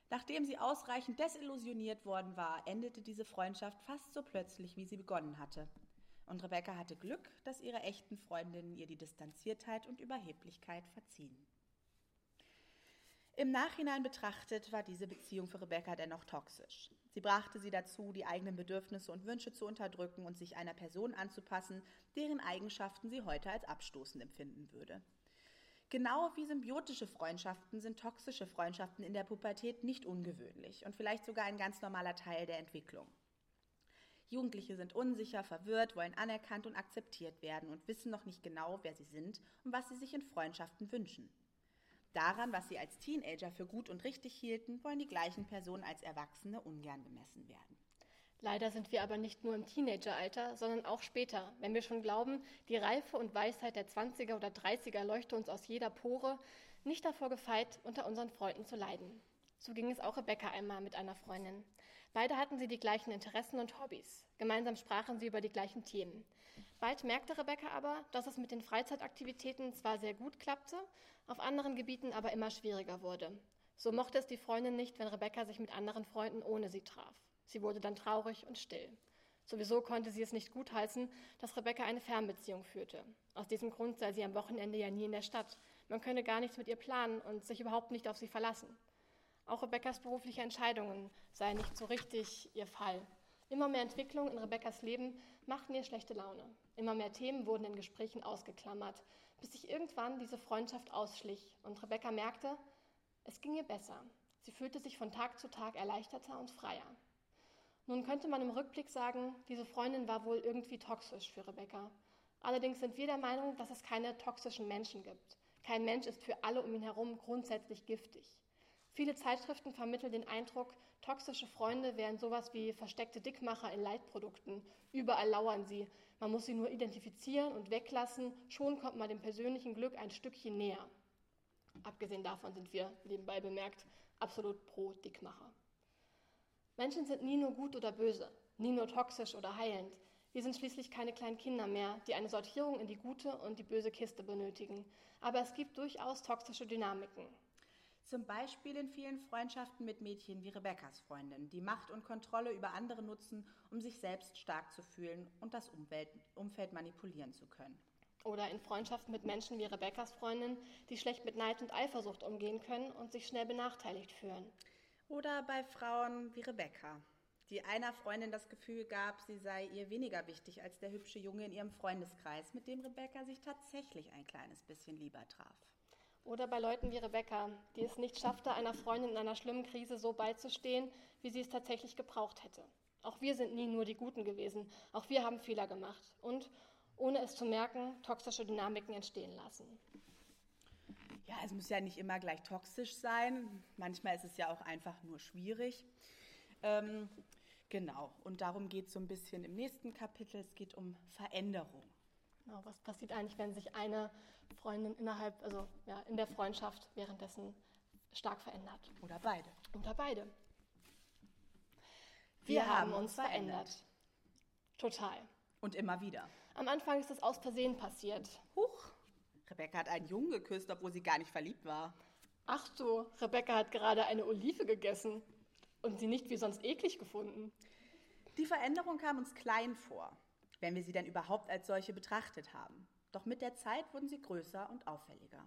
Nachdem sie ausreichend desillusioniert worden war, endete diese Freundschaft fast so plötzlich, wie sie begonnen hatte. Und Rebecca hatte Glück, dass ihre echten Freundinnen ihr die Distanziertheit und Überheblichkeit verziehen. Im Nachhinein betrachtet war diese Beziehung für Rebecca dennoch toxisch. Sie brachte sie dazu, die eigenen Bedürfnisse und Wünsche zu unterdrücken und sich einer Person anzupassen, deren Eigenschaften sie heute als abstoßend empfinden würde. Genau wie symbiotische Freundschaften sind toxische Freundschaften in der Pubertät nicht ungewöhnlich und vielleicht sogar ein ganz normaler Teil der Entwicklung. Jugendliche sind unsicher, verwirrt, wollen anerkannt und akzeptiert werden und wissen noch nicht genau, wer sie sind und was sie sich in Freundschaften wünschen. Daran, was sie als Teenager für gut und richtig hielten, wollen die gleichen Personen als Erwachsene ungern bemessen werden. Leider sind wir aber nicht nur im Teenageralter, sondern auch später, wenn wir schon glauben, die Reife und Weisheit der 20er oder 30er leuchte uns aus jeder Pore, nicht davor gefeit, unter unseren Freunden zu leiden. So ging es auch Rebecca einmal mit einer Freundin. Beide hatten sie die gleichen Interessen und Hobbys. Gemeinsam sprachen sie über die gleichen Themen. Bald merkte Rebecca aber, dass es mit den Freizeitaktivitäten zwar sehr gut klappte, auf anderen Gebieten aber immer schwieriger wurde. So mochte es die Freundin nicht, wenn Rebecca sich mit anderen Freunden ohne sie traf. Sie wurde dann traurig und still. Sowieso konnte sie es nicht gutheißen, dass Rebecca eine Fernbeziehung führte. Aus diesem Grund sei sie am Wochenende ja nie in der Stadt. Man könne gar nichts mit ihr planen und sich überhaupt nicht auf sie verlassen. Auch Rebeccas berufliche Entscheidungen seien nicht so richtig ihr Fall. Immer mehr Entwicklungen in Rebeccas Leben machten ihr schlechte Laune. Immer mehr Themen wurden in Gesprächen ausgeklammert, bis sich irgendwann diese Freundschaft ausschlich und Rebecca merkte, es ging ihr besser. Sie fühlte sich von Tag zu Tag erleichterter und freier. Nun könnte man im Rückblick sagen, diese Freundin war wohl irgendwie toxisch für Rebecca. Allerdings sind wir der Meinung, dass es keine toxischen Menschen gibt. Kein Mensch ist für alle um ihn herum grundsätzlich giftig. Viele Zeitschriften vermitteln den Eindruck, toxische Freunde wären sowas wie versteckte Dickmacher in Leitprodukten. Überall lauern sie. Man muss sie nur identifizieren und weglassen. Schon kommt man dem persönlichen Glück ein Stückchen näher. Abgesehen davon sind wir, nebenbei bemerkt, absolut pro Dickmacher. Menschen sind nie nur gut oder böse, nie nur toxisch oder heilend. Wir sind schließlich keine kleinen Kinder mehr, die eine Sortierung in die gute und die böse Kiste benötigen. Aber es gibt durchaus toxische Dynamiken. Zum Beispiel in vielen Freundschaften mit Mädchen wie Rebeccas Freundin, die Macht und Kontrolle über andere nutzen, um sich selbst stark zu fühlen und das Umwelt Umfeld manipulieren zu können. Oder in Freundschaften mit Menschen wie Rebeccas Freundin, die schlecht mit Neid und Eifersucht umgehen können und sich schnell benachteiligt fühlen. Oder bei Frauen wie Rebecca, die einer Freundin das Gefühl gab, sie sei ihr weniger wichtig als der hübsche Junge in ihrem Freundeskreis, mit dem Rebecca sich tatsächlich ein kleines bisschen lieber traf. Oder bei Leuten wie Rebecca, die es nicht schaffte, einer Freundin in einer schlimmen Krise so beizustehen, wie sie es tatsächlich gebraucht hätte. Auch wir sind nie nur die Guten gewesen. Auch wir haben Fehler gemacht und, ohne es zu merken, toxische Dynamiken entstehen lassen. Ja, es muss ja nicht immer gleich toxisch sein. Manchmal ist es ja auch einfach nur schwierig. Ähm, genau, und darum geht es so ein bisschen im nächsten Kapitel. Es geht um Veränderung. Genau, was passiert eigentlich, wenn sich eine Freundin innerhalb, also ja, in der Freundschaft währenddessen stark verändert? Oder beide. Oder beide. Wir, Wir haben uns verändert. verändert. Total. Und immer wieder. Am Anfang ist es aus Versehen passiert. Huch, Rebecca hat einen Jungen geküsst, obwohl sie gar nicht verliebt war. Ach so, Rebecca hat gerade eine Olive gegessen und sie nicht wie sonst eklig gefunden. Die Veränderung kam uns klein vor, wenn wir sie denn überhaupt als solche betrachtet haben. Doch mit der Zeit wurden sie größer und auffälliger.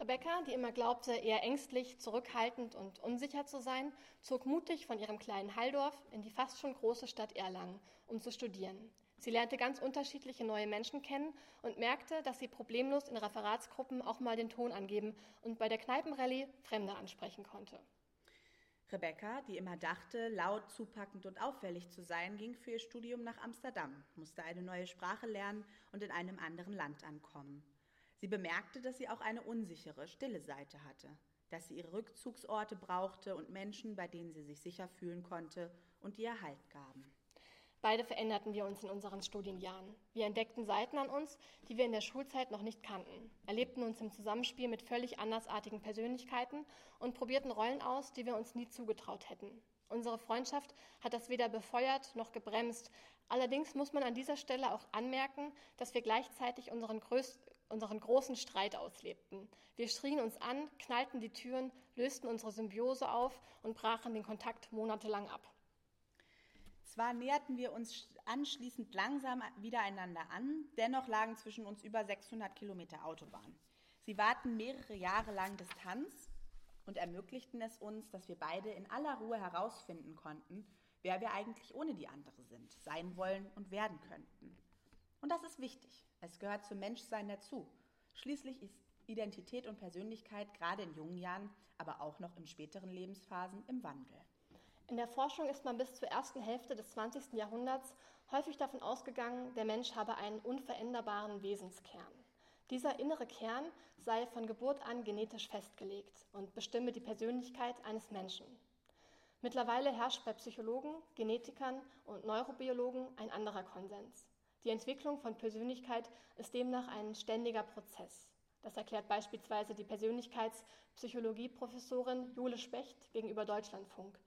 Rebecca, die immer glaubte, eher ängstlich, zurückhaltend und unsicher zu sein, zog mutig von ihrem kleinen Halldorf in die fast schon große Stadt Erlangen, um zu studieren. Sie lernte ganz unterschiedliche neue Menschen kennen und merkte, dass sie problemlos in Referatsgruppen auch mal den Ton angeben und bei der Kneipenrallye Fremde ansprechen konnte. Rebecca, die immer dachte, laut, zupackend und auffällig zu sein, ging für ihr Studium nach Amsterdam, musste eine neue Sprache lernen und in einem anderen Land ankommen. Sie bemerkte, dass sie auch eine unsichere, stille Seite hatte, dass sie ihre Rückzugsorte brauchte und Menschen, bei denen sie sich sicher fühlen konnte und ihr Halt gaben. Beide veränderten wir uns in unseren Studienjahren. Wir entdeckten Seiten an uns, die wir in der Schulzeit noch nicht kannten, erlebten uns im Zusammenspiel mit völlig andersartigen Persönlichkeiten und probierten Rollen aus, die wir uns nie zugetraut hätten. Unsere Freundschaft hat das weder befeuert noch gebremst. Allerdings muss man an dieser Stelle auch anmerken, dass wir gleichzeitig unseren, größ unseren großen Streit auslebten. Wir schrien uns an, knallten die Türen, lösten unsere Symbiose auf und brachen den Kontakt monatelang ab. Zwar näherten wir uns anschließend langsam wieder einander an, dennoch lagen zwischen uns über 600 Kilometer Autobahn. Sie warten mehrere Jahre lang Distanz und ermöglichten es uns, dass wir beide in aller Ruhe herausfinden konnten, wer wir eigentlich ohne die andere sind, sein wollen und werden könnten. Und das ist wichtig. Es gehört zum Menschsein dazu. Schließlich ist Identität und Persönlichkeit gerade in jungen Jahren, aber auch noch in späteren Lebensphasen im Wandel. In der Forschung ist man bis zur ersten Hälfte des 20. Jahrhunderts häufig davon ausgegangen, der Mensch habe einen unveränderbaren Wesenskern. Dieser innere Kern sei von Geburt an genetisch festgelegt und bestimme die Persönlichkeit eines Menschen. Mittlerweile herrscht bei Psychologen, Genetikern und Neurobiologen ein anderer Konsens. Die Entwicklung von Persönlichkeit ist demnach ein ständiger Prozess. Das erklärt beispielsweise die Persönlichkeitspsychologie-Professorin Jule Specht gegenüber Deutschlandfunk.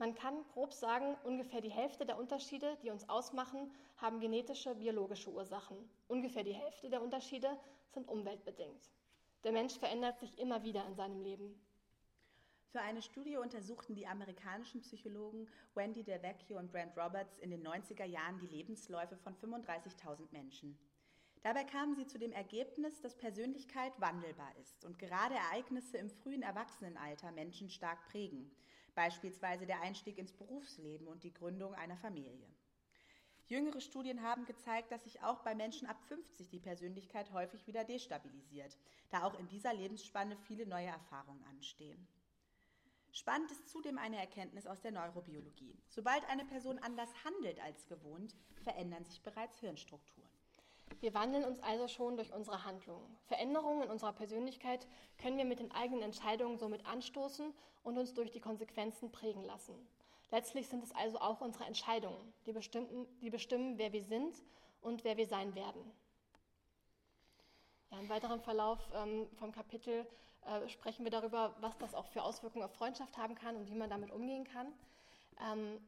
Man kann grob sagen, ungefähr die Hälfte der Unterschiede, die uns ausmachen, haben genetische, biologische Ursachen. Ungefähr die Hälfte der Unterschiede sind umweltbedingt. Der Mensch verändert sich immer wieder in seinem Leben. Für eine Studie untersuchten die amerikanischen Psychologen Wendy DeVecchio und Brent Roberts in den 90er Jahren die Lebensläufe von 35.000 Menschen. Dabei kamen sie zu dem Ergebnis, dass Persönlichkeit wandelbar ist und gerade Ereignisse im frühen Erwachsenenalter Menschen stark prägen, beispielsweise der Einstieg ins Berufsleben und die Gründung einer Familie. Jüngere Studien haben gezeigt, dass sich auch bei Menschen ab 50 die Persönlichkeit häufig wieder destabilisiert, da auch in dieser Lebensspanne viele neue Erfahrungen anstehen. Spannend ist zudem eine Erkenntnis aus der Neurobiologie. Sobald eine Person anders handelt als gewohnt, verändern sich bereits Hirnstrukturen. Wir wandeln uns also schon durch unsere Handlungen. Veränderungen in unserer Persönlichkeit können wir mit den eigenen Entscheidungen somit anstoßen und uns durch die Konsequenzen prägen lassen. Letztlich sind es also auch unsere Entscheidungen, die, die bestimmen, wer wir sind und wer wir sein werden. Ja, Im weiteren Verlauf ähm, vom Kapitel äh, sprechen wir darüber, was das auch für Auswirkungen auf Freundschaft haben kann und wie man damit umgehen kann. Ähm,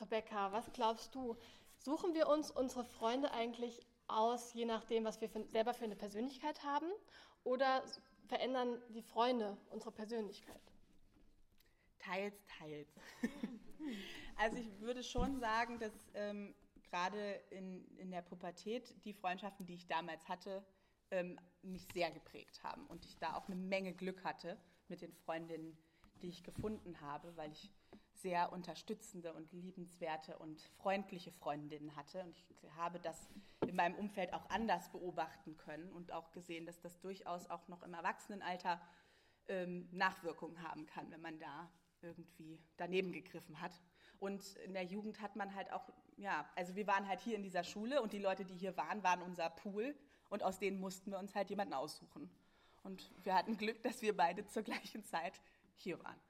Rebecca, was glaubst du? Suchen wir uns unsere Freunde eigentlich aus, je nachdem, was wir für, selber für eine Persönlichkeit haben, oder verändern die Freunde unsere Persönlichkeit? Teils, teils. also ich würde schon sagen, dass ähm, gerade in, in der Pubertät die Freundschaften, die ich damals hatte, ähm, mich sehr geprägt haben und ich da auch eine Menge Glück hatte mit den Freundinnen, die ich gefunden habe, weil ich sehr unterstützende und liebenswerte und freundliche Freundinnen hatte. Und ich habe das in meinem Umfeld auch anders beobachten können und auch gesehen, dass das durchaus auch noch im Erwachsenenalter ähm, Nachwirkungen haben kann, wenn man da irgendwie daneben gegriffen hat. Und in der Jugend hat man halt auch, ja, also wir waren halt hier in dieser Schule und die Leute, die hier waren, waren unser Pool und aus denen mussten wir uns halt jemanden aussuchen. Und wir hatten Glück, dass wir beide zur gleichen Zeit hier waren.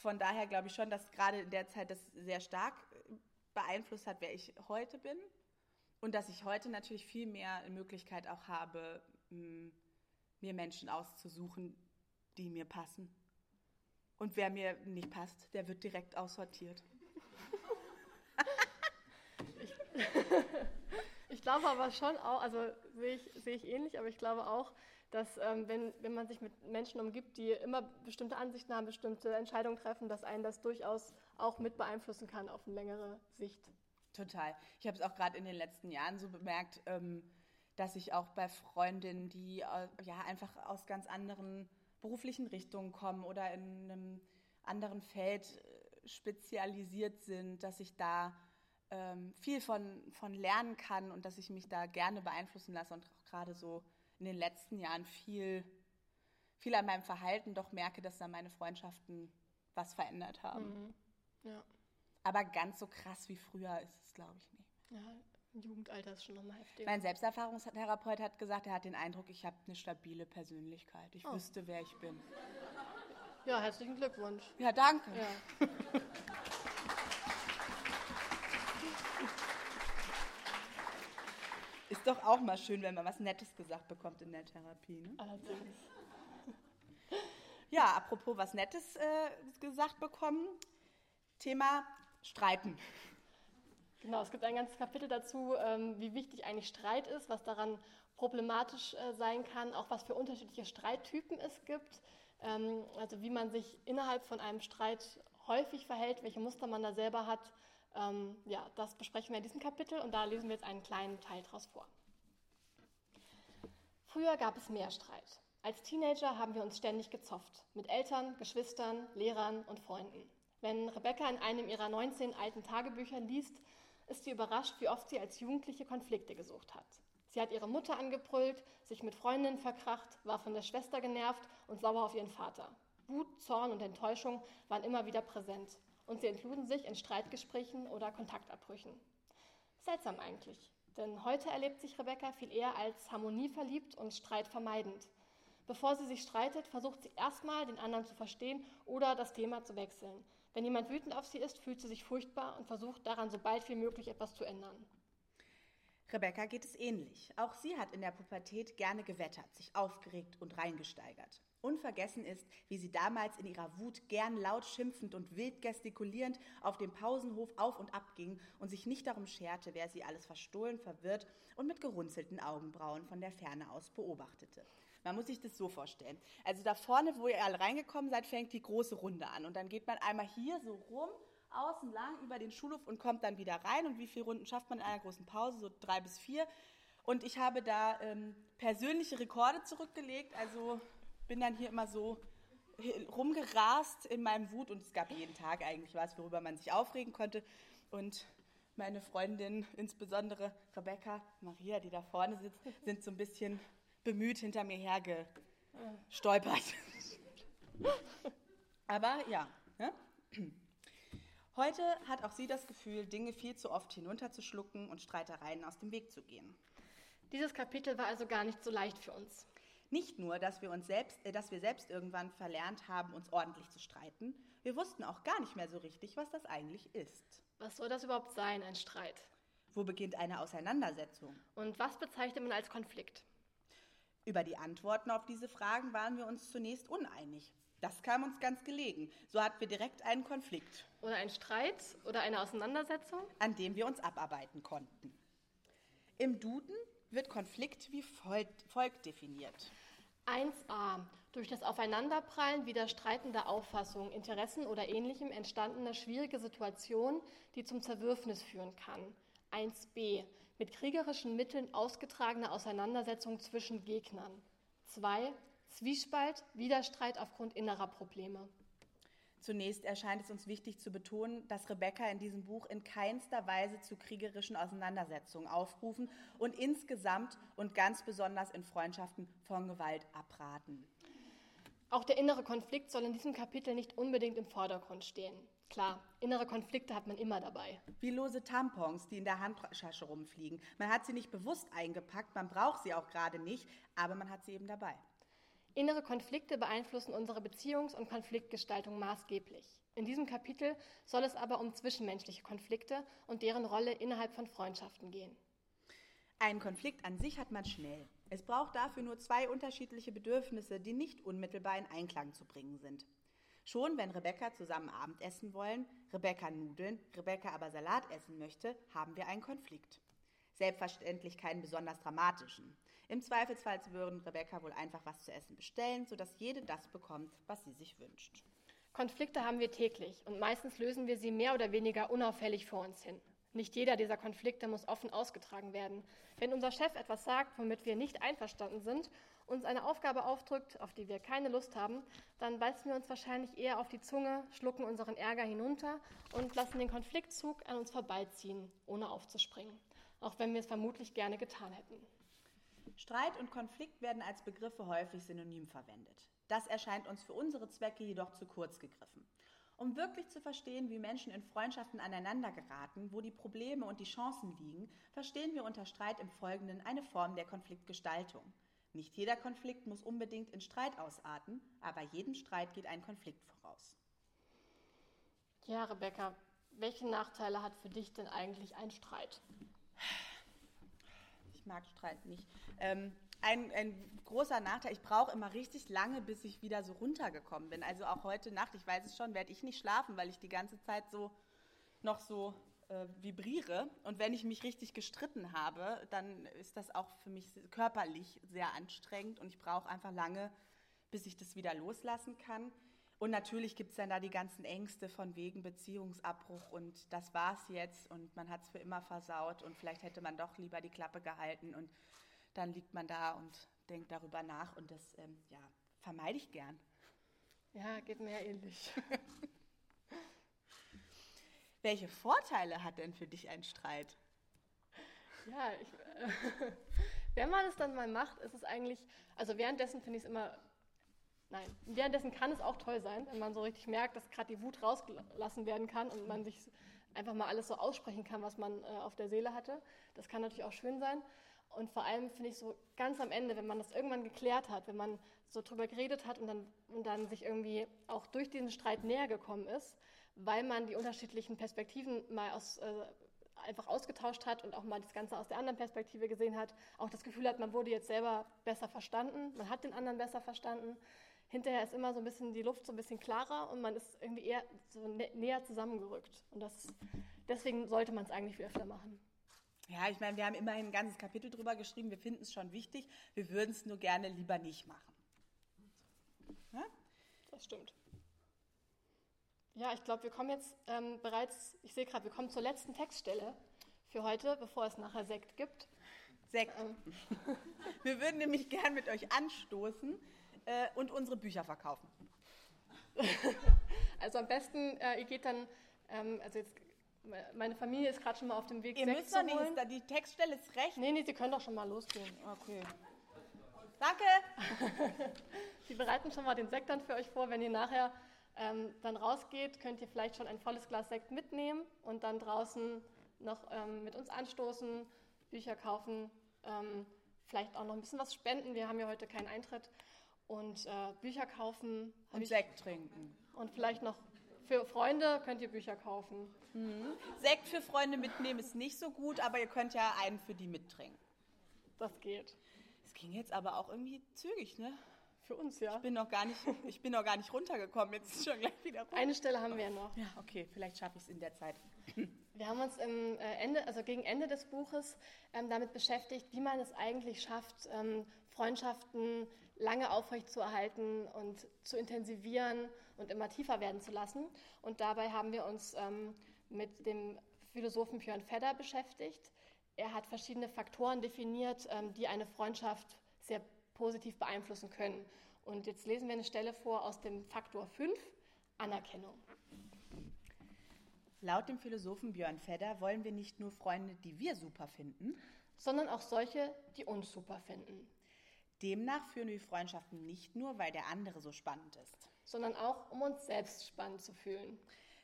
Von daher glaube ich schon, dass gerade in der Zeit das sehr stark beeinflusst hat, wer ich heute bin. Und dass ich heute natürlich viel mehr Möglichkeit auch habe, mir Menschen auszusuchen, die mir passen. Und wer mir nicht passt, der wird direkt aussortiert. ich, ich glaube aber schon auch, also sehe ich, sehe ich ähnlich, aber ich glaube auch, dass ähm, wenn, wenn man sich mit Menschen umgibt, die immer bestimmte Ansichten haben, bestimmte Entscheidungen treffen, dass einen das durchaus auch mit beeinflussen kann auf eine längere Sicht. Total. Ich habe es auch gerade in den letzten Jahren so bemerkt, ähm, dass ich auch bei Freundinnen, die äh, ja einfach aus ganz anderen beruflichen Richtungen kommen oder in einem anderen Feld äh, spezialisiert sind, dass ich da ähm, viel von, von lernen kann und dass ich mich da gerne beeinflussen lasse und auch gerade so in den letzten Jahren viel, viel an meinem Verhalten doch merke, dass da meine Freundschaften was verändert haben. Mhm. Ja. Aber ganz so krass wie früher ist es, glaube ich, nicht. Ja, Jugendalter ist schon nochmal heftig. Mein Selbsterfahrungstherapeut hat gesagt, er hat den Eindruck, ich habe eine stabile Persönlichkeit. Ich oh. wüsste, wer ich bin. Ja, herzlichen Glückwunsch. Ja, danke. Ja. Ist doch auch mal schön, wenn man was Nettes gesagt bekommt in der Therapie. Ne? Allerdings. Ja, apropos was Nettes äh, gesagt bekommen. Thema Streiten. Genau, es gibt ein ganzes Kapitel dazu, ähm, wie wichtig eigentlich Streit ist, was daran problematisch äh, sein kann, auch was für unterschiedliche Streittypen es gibt. Ähm, also wie man sich innerhalb von einem Streit häufig verhält, welche Muster man da selber hat ähm, ja, das besprechen wir in diesem Kapitel und da lesen wir jetzt einen kleinen Teil daraus vor. Früher gab es mehr Streit. Als Teenager haben wir uns ständig gezofft. Mit Eltern, Geschwistern, Lehrern und Freunden. Wenn Rebecca in einem ihrer 19 alten Tagebücher liest, ist sie überrascht, wie oft sie als Jugendliche Konflikte gesucht hat. Sie hat ihre Mutter angebrüllt, sich mit Freundinnen verkracht, war von der Schwester genervt und sauer auf ihren Vater. Wut, Zorn und Enttäuschung waren immer wieder präsent und sie entluden sich in Streitgesprächen oder Kontaktabbrüchen. Seltsam eigentlich, denn heute erlebt sich Rebecca viel eher als harmonieverliebt und streitvermeidend. Bevor sie sich streitet, versucht sie erstmal, den anderen zu verstehen oder das Thema zu wechseln. Wenn jemand wütend auf sie ist, fühlt sie sich furchtbar und versucht daran so bald wie möglich etwas zu ändern. Rebecca geht es ähnlich. Auch sie hat in der Pubertät gerne gewettert, sich aufgeregt und reingesteigert. Unvergessen ist, wie sie damals in ihrer Wut gern laut schimpfend und wild gestikulierend auf dem Pausenhof auf und ab ging und sich nicht darum scherte, wer sie alles verstohlen, verwirrt und mit gerunzelten Augenbrauen von der Ferne aus beobachtete. Man muss sich das so vorstellen. Also da vorne, wo ihr alle reingekommen seid, fängt die große Runde an. Und dann geht man einmal hier so rum, außen lang über den Schulhof und kommt dann wieder rein. Und wie viele Runden schafft man in einer großen Pause? So drei bis vier. Und ich habe da ähm, persönliche Rekorde zurückgelegt. Also bin dann hier immer so rumgerast in meinem Wut und es gab jeden Tag eigentlich was, worüber man sich aufregen konnte. Und meine Freundin, insbesondere Rebecca, Maria, die da vorne sitzt, sind so ein bisschen bemüht hinter mir hergestolpert. Aber ja. Ne? Heute hat auch sie das Gefühl, Dinge viel zu oft hinunterzuschlucken und Streitereien aus dem Weg zu gehen. Dieses Kapitel war also gar nicht so leicht für uns. Nicht nur, dass wir, uns selbst, äh, dass wir selbst irgendwann verlernt haben, uns ordentlich zu streiten, wir wussten auch gar nicht mehr so richtig, was das eigentlich ist. Was soll das überhaupt sein, ein Streit? Wo beginnt eine Auseinandersetzung? Und was bezeichnet man als Konflikt? Über die Antworten auf diese Fragen waren wir uns zunächst uneinig. Das kam uns ganz gelegen. So hatten wir direkt einen Konflikt. Oder einen Streit oder eine Auseinandersetzung? An dem wir uns abarbeiten konnten. Im Duden wird Konflikt wie folgt definiert. 1a. Durch das Aufeinanderprallen widerstreitender Auffassungen, Interessen oder Ähnlichem entstandene schwierige Situation, die zum Zerwürfnis führen kann. 1b. Mit kriegerischen Mitteln ausgetragene Auseinandersetzung zwischen Gegnern. 2. Zwiespalt, Widerstreit aufgrund innerer Probleme. Zunächst erscheint es uns wichtig zu betonen, dass Rebecca in diesem Buch in keinster Weise zu kriegerischen Auseinandersetzungen aufrufen und insgesamt und ganz besonders in Freundschaften von Gewalt abraten. Auch der innere Konflikt soll in diesem Kapitel nicht unbedingt im Vordergrund stehen. Klar, innere Konflikte hat man immer dabei. Wie lose Tampons, die in der Handtasche rumfliegen. Man hat sie nicht bewusst eingepackt, man braucht sie auch gerade nicht, aber man hat sie eben dabei. Innere Konflikte beeinflussen unsere Beziehungs- und Konfliktgestaltung maßgeblich. In diesem Kapitel soll es aber um zwischenmenschliche Konflikte und deren Rolle innerhalb von Freundschaften gehen. Einen Konflikt an sich hat man schnell. Es braucht dafür nur zwei unterschiedliche Bedürfnisse, die nicht unmittelbar in Einklang zu bringen sind. Schon wenn Rebecca zusammen Abendessen wollen, Rebecca Nudeln, Rebecca aber Salat essen möchte, haben wir einen Konflikt. Selbstverständlich keinen besonders dramatischen. Im Zweifelsfall würden Rebecca wohl einfach was zu essen bestellen, sodass jede das bekommt, was sie sich wünscht. Konflikte haben wir täglich und meistens lösen wir sie mehr oder weniger unauffällig vor uns hin. Nicht jeder dieser Konflikte muss offen ausgetragen werden. Wenn unser Chef etwas sagt, womit wir nicht einverstanden sind, uns eine Aufgabe aufdrückt, auf die wir keine Lust haben, dann beißen wir uns wahrscheinlich eher auf die Zunge, schlucken unseren Ärger hinunter und lassen den Konfliktzug an uns vorbeiziehen, ohne aufzuspringen, auch wenn wir es vermutlich gerne getan hätten. Streit und Konflikt werden als Begriffe häufig synonym verwendet. Das erscheint uns für unsere Zwecke jedoch zu kurz gegriffen. Um wirklich zu verstehen, wie Menschen in Freundschaften aneinander geraten, wo die Probleme und die Chancen liegen, verstehen wir unter Streit im Folgenden eine Form der Konfliktgestaltung. Nicht jeder Konflikt muss unbedingt in Streit ausarten, aber jedem Streit geht ein Konflikt voraus. Ja, Rebecca, welche Nachteile hat für dich denn eigentlich ein Streit? Ich mag Streit nicht. Ähm, ein, ein, großer Nachteil, ich brauche immer richtig lange, bis ich wieder so runtergekommen bin. Also auch heute Nacht, ich weiß es schon, werde ich nicht schlafen, weil ich die ganze Zeit so noch so äh, vibriere. Und wenn ich mich richtig gestritten habe, dann ist das auch für mich körperlich sehr anstrengend und ich brauche einfach lange, bis ich das wieder loslassen kann. Und natürlich gibt es dann da die ganzen Ängste von wegen Beziehungsabbruch und das war's jetzt und man hat es für immer versaut und vielleicht hätte man doch lieber die Klappe gehalten und dann liegt man da und denkt darüber nach und das ähm, ja, vermeide ich gern. Ja, geht mir ja ähnlich. Welche Vorteile hat denn für dich ein Streit? Ja, ich, äh, wenn man es dann mal macht, ist es eigentlich, also währenddessen finde ich es immer Nein. Währenddessen kann es auch toll sein, wenn man so richtig merkt, dass gerade die Wut rausgelassen werden kann und man sich einfach mal alles so aussprechen kann, was man äh, auf der Seele hatte. Das kann natürlich auch schön sein. Und vor allem finde ich so ganz am Ende, wenn man das irgendwann geklärt hat, wenn man so drüber geredet hat und dann, und dann sich irgendwie auch durch diesen Streit näher gekommen ist, weil man die unterschiedlichen Perspektiven mal aus, äh, einfach ausgetauscht hat und auch mal das Ganze aus der anderen Perspektive gesehen hat, auch das Gefühl hat, man wurde jetzt selber besser verstanden, man hat den anderen besser verstanden. Hinterher ist immer so ein bisschen die Luft so ein bisschen klarer und man ist irgendwie eher so nä näher zusammengerückt. Und das, deswegen sollte man es eigentlich viel öfter machen. Ja, ich meine, wir haben immerhin ein ganzes Kapitel drüber geschrieben. Wir finden es schon wichtig. Wir würden es nur gerne lieber nicht machen. Ja? Das stimmt. Ja, ich glaube, wir kommen jetzt ähm, bereits, ich sehe gerade, wir kommen zur letzten Textstelle für heute, bevor es nachher Sekt gibt. Sekt. Ähm. Wir würden nämlich gern mit euch anstoßen äh, und unsere Bücher verkaufen. also am besten, äh, ihr geht dann, ähm, also jetzt, meine Familie ist gerade schon mal auf dem Weg, ihr Sekt müsst zu holen. Nicht, die Textstelle ist recht. Nee, nee, Sie können doch schon mal losgehen. Okay. Danke. Sie bereiten schon mal den Sekt dann für euch vor, wenn ihr nachher ähm, dann rausgeht, könnt ihr vielleicht schon ein volles Glas Sekt mitnehmen und dann draußen noch ähm, mit uns anstoßen, Bücher kaufen, ähm, vielleicht auch noch ein bisschen was spenden. Wir haben ja heute keinen Eintritt. Und äh, Bücher kaufen. Und Sekt trinken. Und vielleicht noch für Freunde könnt ihr Bücher kaufen. Mhm. Sekt für Freunde mitnehmen ist nicht so gut, aber ihr könnt ja einen für die mittrinken. Das geht. Es ging jetzt aber auch irgendwie zügig, ne? Für uns, ja. Ich bin noch gar nicht, ich bin noch gar nicht runtergekommen. Jetzt ist schon gleich wieder runter. Eine Stelle haben wir ja noch. Ja, okay, vielleicht schaffe ich es in der Zeit. Wir haben uns im äh, Ende, also gegen Ende des Buches ähm, damit beschäftigt, wie man es eigentlich schafft, ähm, Freundschaften lange aufrechtzuerhalten und zu intensivieren und immer tiefer werden zu lassen. Und dabei haben wir uns ähm, mit dem Philosophen Björn Fedder beschäftigt. Er hat verschiedene Faktoren definiert, ähm, die eine Freundschaft sehr positiv beeinflussen können. Und jetzt lesen wir eine Stelle vor aus dem Faktor 5, Anerkennung. Laut dem Philosophen Björn Fedder wollen wir nicht nur Freunde, die wir super finden, sondern auch solche, die uns super finden. Demnach führen wir Freundschaften nicht nur, weil der andere so spannend ist, sondern auch, um uns selbst spannend zu fühlen.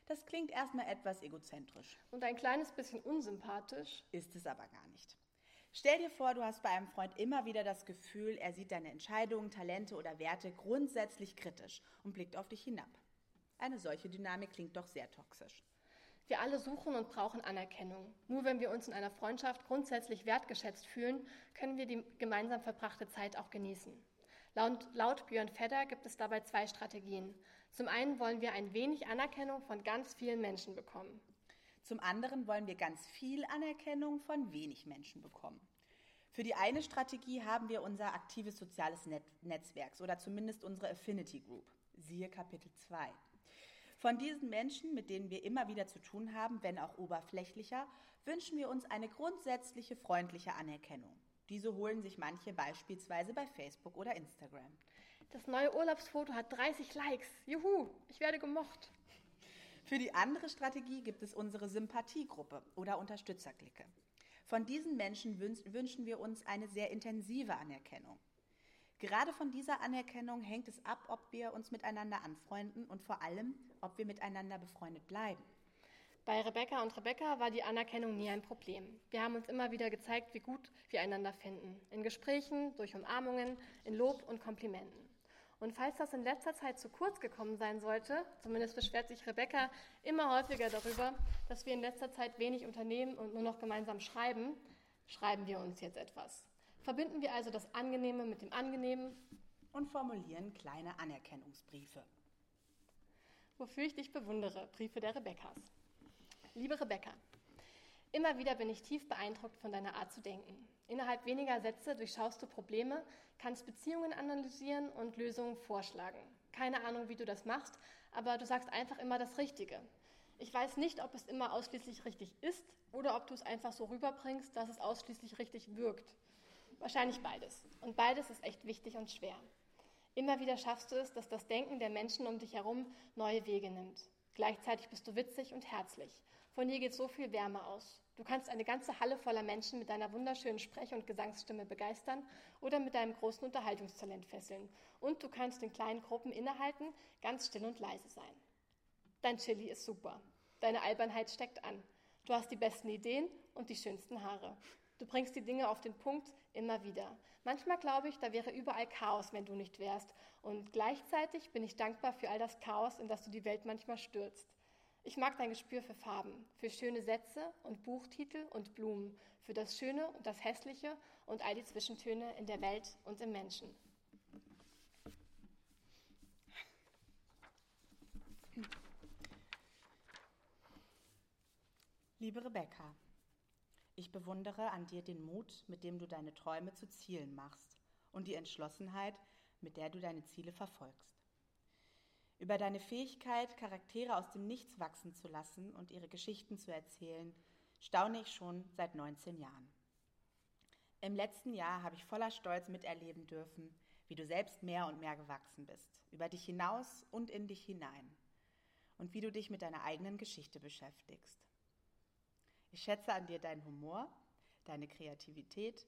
Das klingt erstmal etwas egozentrisch. Und ein kleines bisschen unsympathisch. Ist es aber gar nicht. Stell dir vor, du hast bei einem Freund immer wieder das Gefühl, er sieht deine Entscheidungen, Talente oder Werte grundsätzlich kritisch und blickt auf dich hinab. Eine solche Dynamik klingt doch sehr toxisch. Wir alle suchen und brauchen Anerkennung. Nur wenn wir uns in einer Freundschaft grundsätzlich wertgeschätzt fühlen, können wir die gemeinsam verbrachte Zeit auch genießen. Laut, laut Björn Fedder gibt es dabei zwei Strategien. Zum einen wollen wir ein wenig Anerkennung von ganz vielen Menschen bekommen. Zum anderen wollen wir ganz viel Anerkennung von wenig Menschen bekommen. Für die eine Strategie haben wir unser aktives soziales Net Netzwerk oder zumindest unsere Affinity Group. Siehe Kapitel 2. Von diesen Menschen, mit denen wir immer wieder zu tun haben, wenn auch oberflächlicher, wünschen wir uns eine grundsätzliche freundliche Anerkennung. Diese holen sich manche beispielsweise bei Facebook oder Instagram. Das neue Urlaubsfoto hat 30 Likes. Juhu, ich werde gemocht. Für die andere Strategie gibt es unsere Sympathiegruppe oder Unterstützerklicke. Von diesen Menschen wünschen wir uns eine sehr intensive Anerkennung. Gerade von dieser Anerkennung hängt es ab, ob wir uns miteinander anfreunden und vor allem, ob wir miteinander befreundet bleiben. Bei Rebecca und Rebecca war die Anerkennung nie ein Problem. Wir haben uns immer wieder gezeigt, wie gut wir einander finden. In Gesprächen, durch Umarmungen, in Lob und Komplimenten. Und falls das in letzter Zeit zu kurz gekommen sein sollte, zumindest beschwert sich Rebecca immer häufiger darüber, dass wir in letzter Zeit wenig unternehmen und nur noch gemeinsam schreiben, schreiben wir uns jetzt etwas. Verbinden wir also das Angenehme mit dem Angenehmen und formulieren kleine Anerkennungsbriefe. Wofür ich dich bewundere, Briefe der Rebekkas. Liebe Rebecca, immer wieder bin ich tief beeindruckt von deiner Art zu denken. Innerhalb weniger Sätze durchschaust du Probleme, kannst Beziehungen analysieren und Lösungen vorschlagen. Keine Ahnung, wie du das machst, aber du sagst einfach immer das Richtige. Ich weiß nicht, ob es immer ausschließlich richtig ist oder ob du es einfach so rüberbringst, dass es ausschließlich richtig wirkt. Wahrscheinlich beides. Und beides ist echt wichtig und schwer. Immer wieder schaffst du es, dass das Denken der Menschen um dich herum neue Wege nimmt. Gleichzeitig bist du witzig und herzlich. Von dir geht so viel Wärme aus. Du kannst eine ganze Halle voller Menschen mit deiner wunderschönen Sprech- und Gesangsstimme begeistern oder mit deinem großen Unterhaltungstalent fesseln. Und du kannst in kleinen Gruppen innehalten, ganz still und leise sein. Dein Chili ist super. Deine Albernheit steckt an. Du hast die besten Ideen und die schönsten Haare. Du bringst die Dinge auf den Punkt immer wieder. Manchmal glaube ich, da wäre überall Chaos, wenn du nicht wärst. Und gleichzeitig bin ich dankbar für all das Chaos, in das du die Welt manchmal stürzt. Ich mag dein Gespür für Farben, für schöne Sätze und Buchtitel und Blumen, für das Schöne und das Hässliche und all die Zwischentöne in der Welt und im Menschen. Liebe Rebecca, ich bewundere an dir den Mut, mit dem du deine Träume zu Zielen machst und die Entschlossenheit, mit der du deine Ziele verfolgst. Über deine Fähigkeit, Charaktere aus dem Nichts wachsen zu lassen und ihre Geschichten zu erzählen, staune ich schon seit 19 Jahren. Im letzten Jahr habe ich voller Stolz miterleben dürfen, wie du selbst mehr und mehr gewachsen bist, über dich hinaus und in dich hinein und wie du dich mit deiner eigenen Geschichte beschäftigst. Ich schätze an dir deinen Humor, deine Kreativität,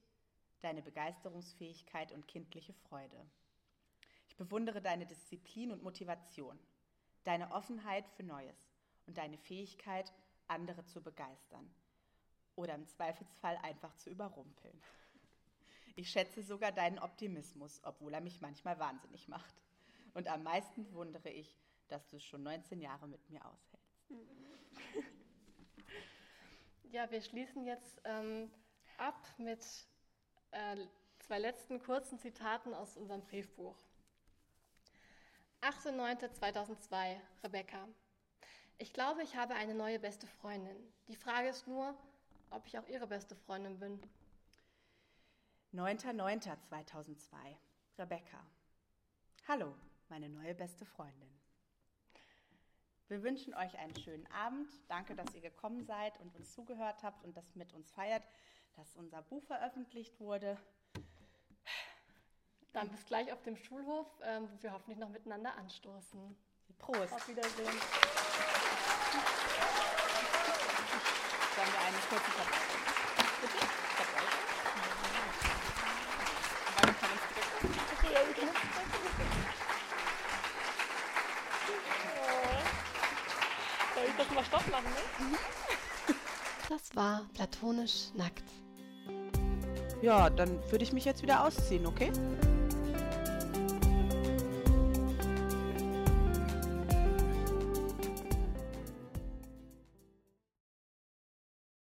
deine Begeisterungsfähigkeit und kindliche Freude bewundere deine Disziplin und Motivation, deine Offenheit für Neues und deine Fähigkeit, andere zu begeistern oder im Zweifelsfall einfach zu überrumpeln. Ich schätze sogar deinen Optimismus, obwohl er mich manchmal wahnsinnig macht. Und am meisten wundere ich, dass du es schon 19 Jahre mit mir aushältst. Ja, wir schließen jetzt ähm, ab mit äh, zwei letzten kurzen Zitaten aus unserem Briefbuch. 8.9.2002, Rebecca. Ich glaube, ich habe eine neue beste Freundin. Die Frage ist nur, ob ich auch ihre beste Freundin bin. 9.9.2002, Rebecca. Hallo, meine neue beste Freundin. Wir wünschen euch einen schönen Abend. Danke, dass ihr gekommen seid und uns zugehört habt und das mit uns feiert, dass unser Buch veröffentlicht wurde. Dann bis gleich auf dem Schulhof, ähm, wo wir hoffentlich noch miteinander anstoßen. Prost. Auf Wiedersehen. Sollen wir eine kurze? Bitte? Soll ich das mal Stopp machen, ne? Das war platonisch nackt. Ja, dann würde ich mich jetzt wieder ausziehen, okay?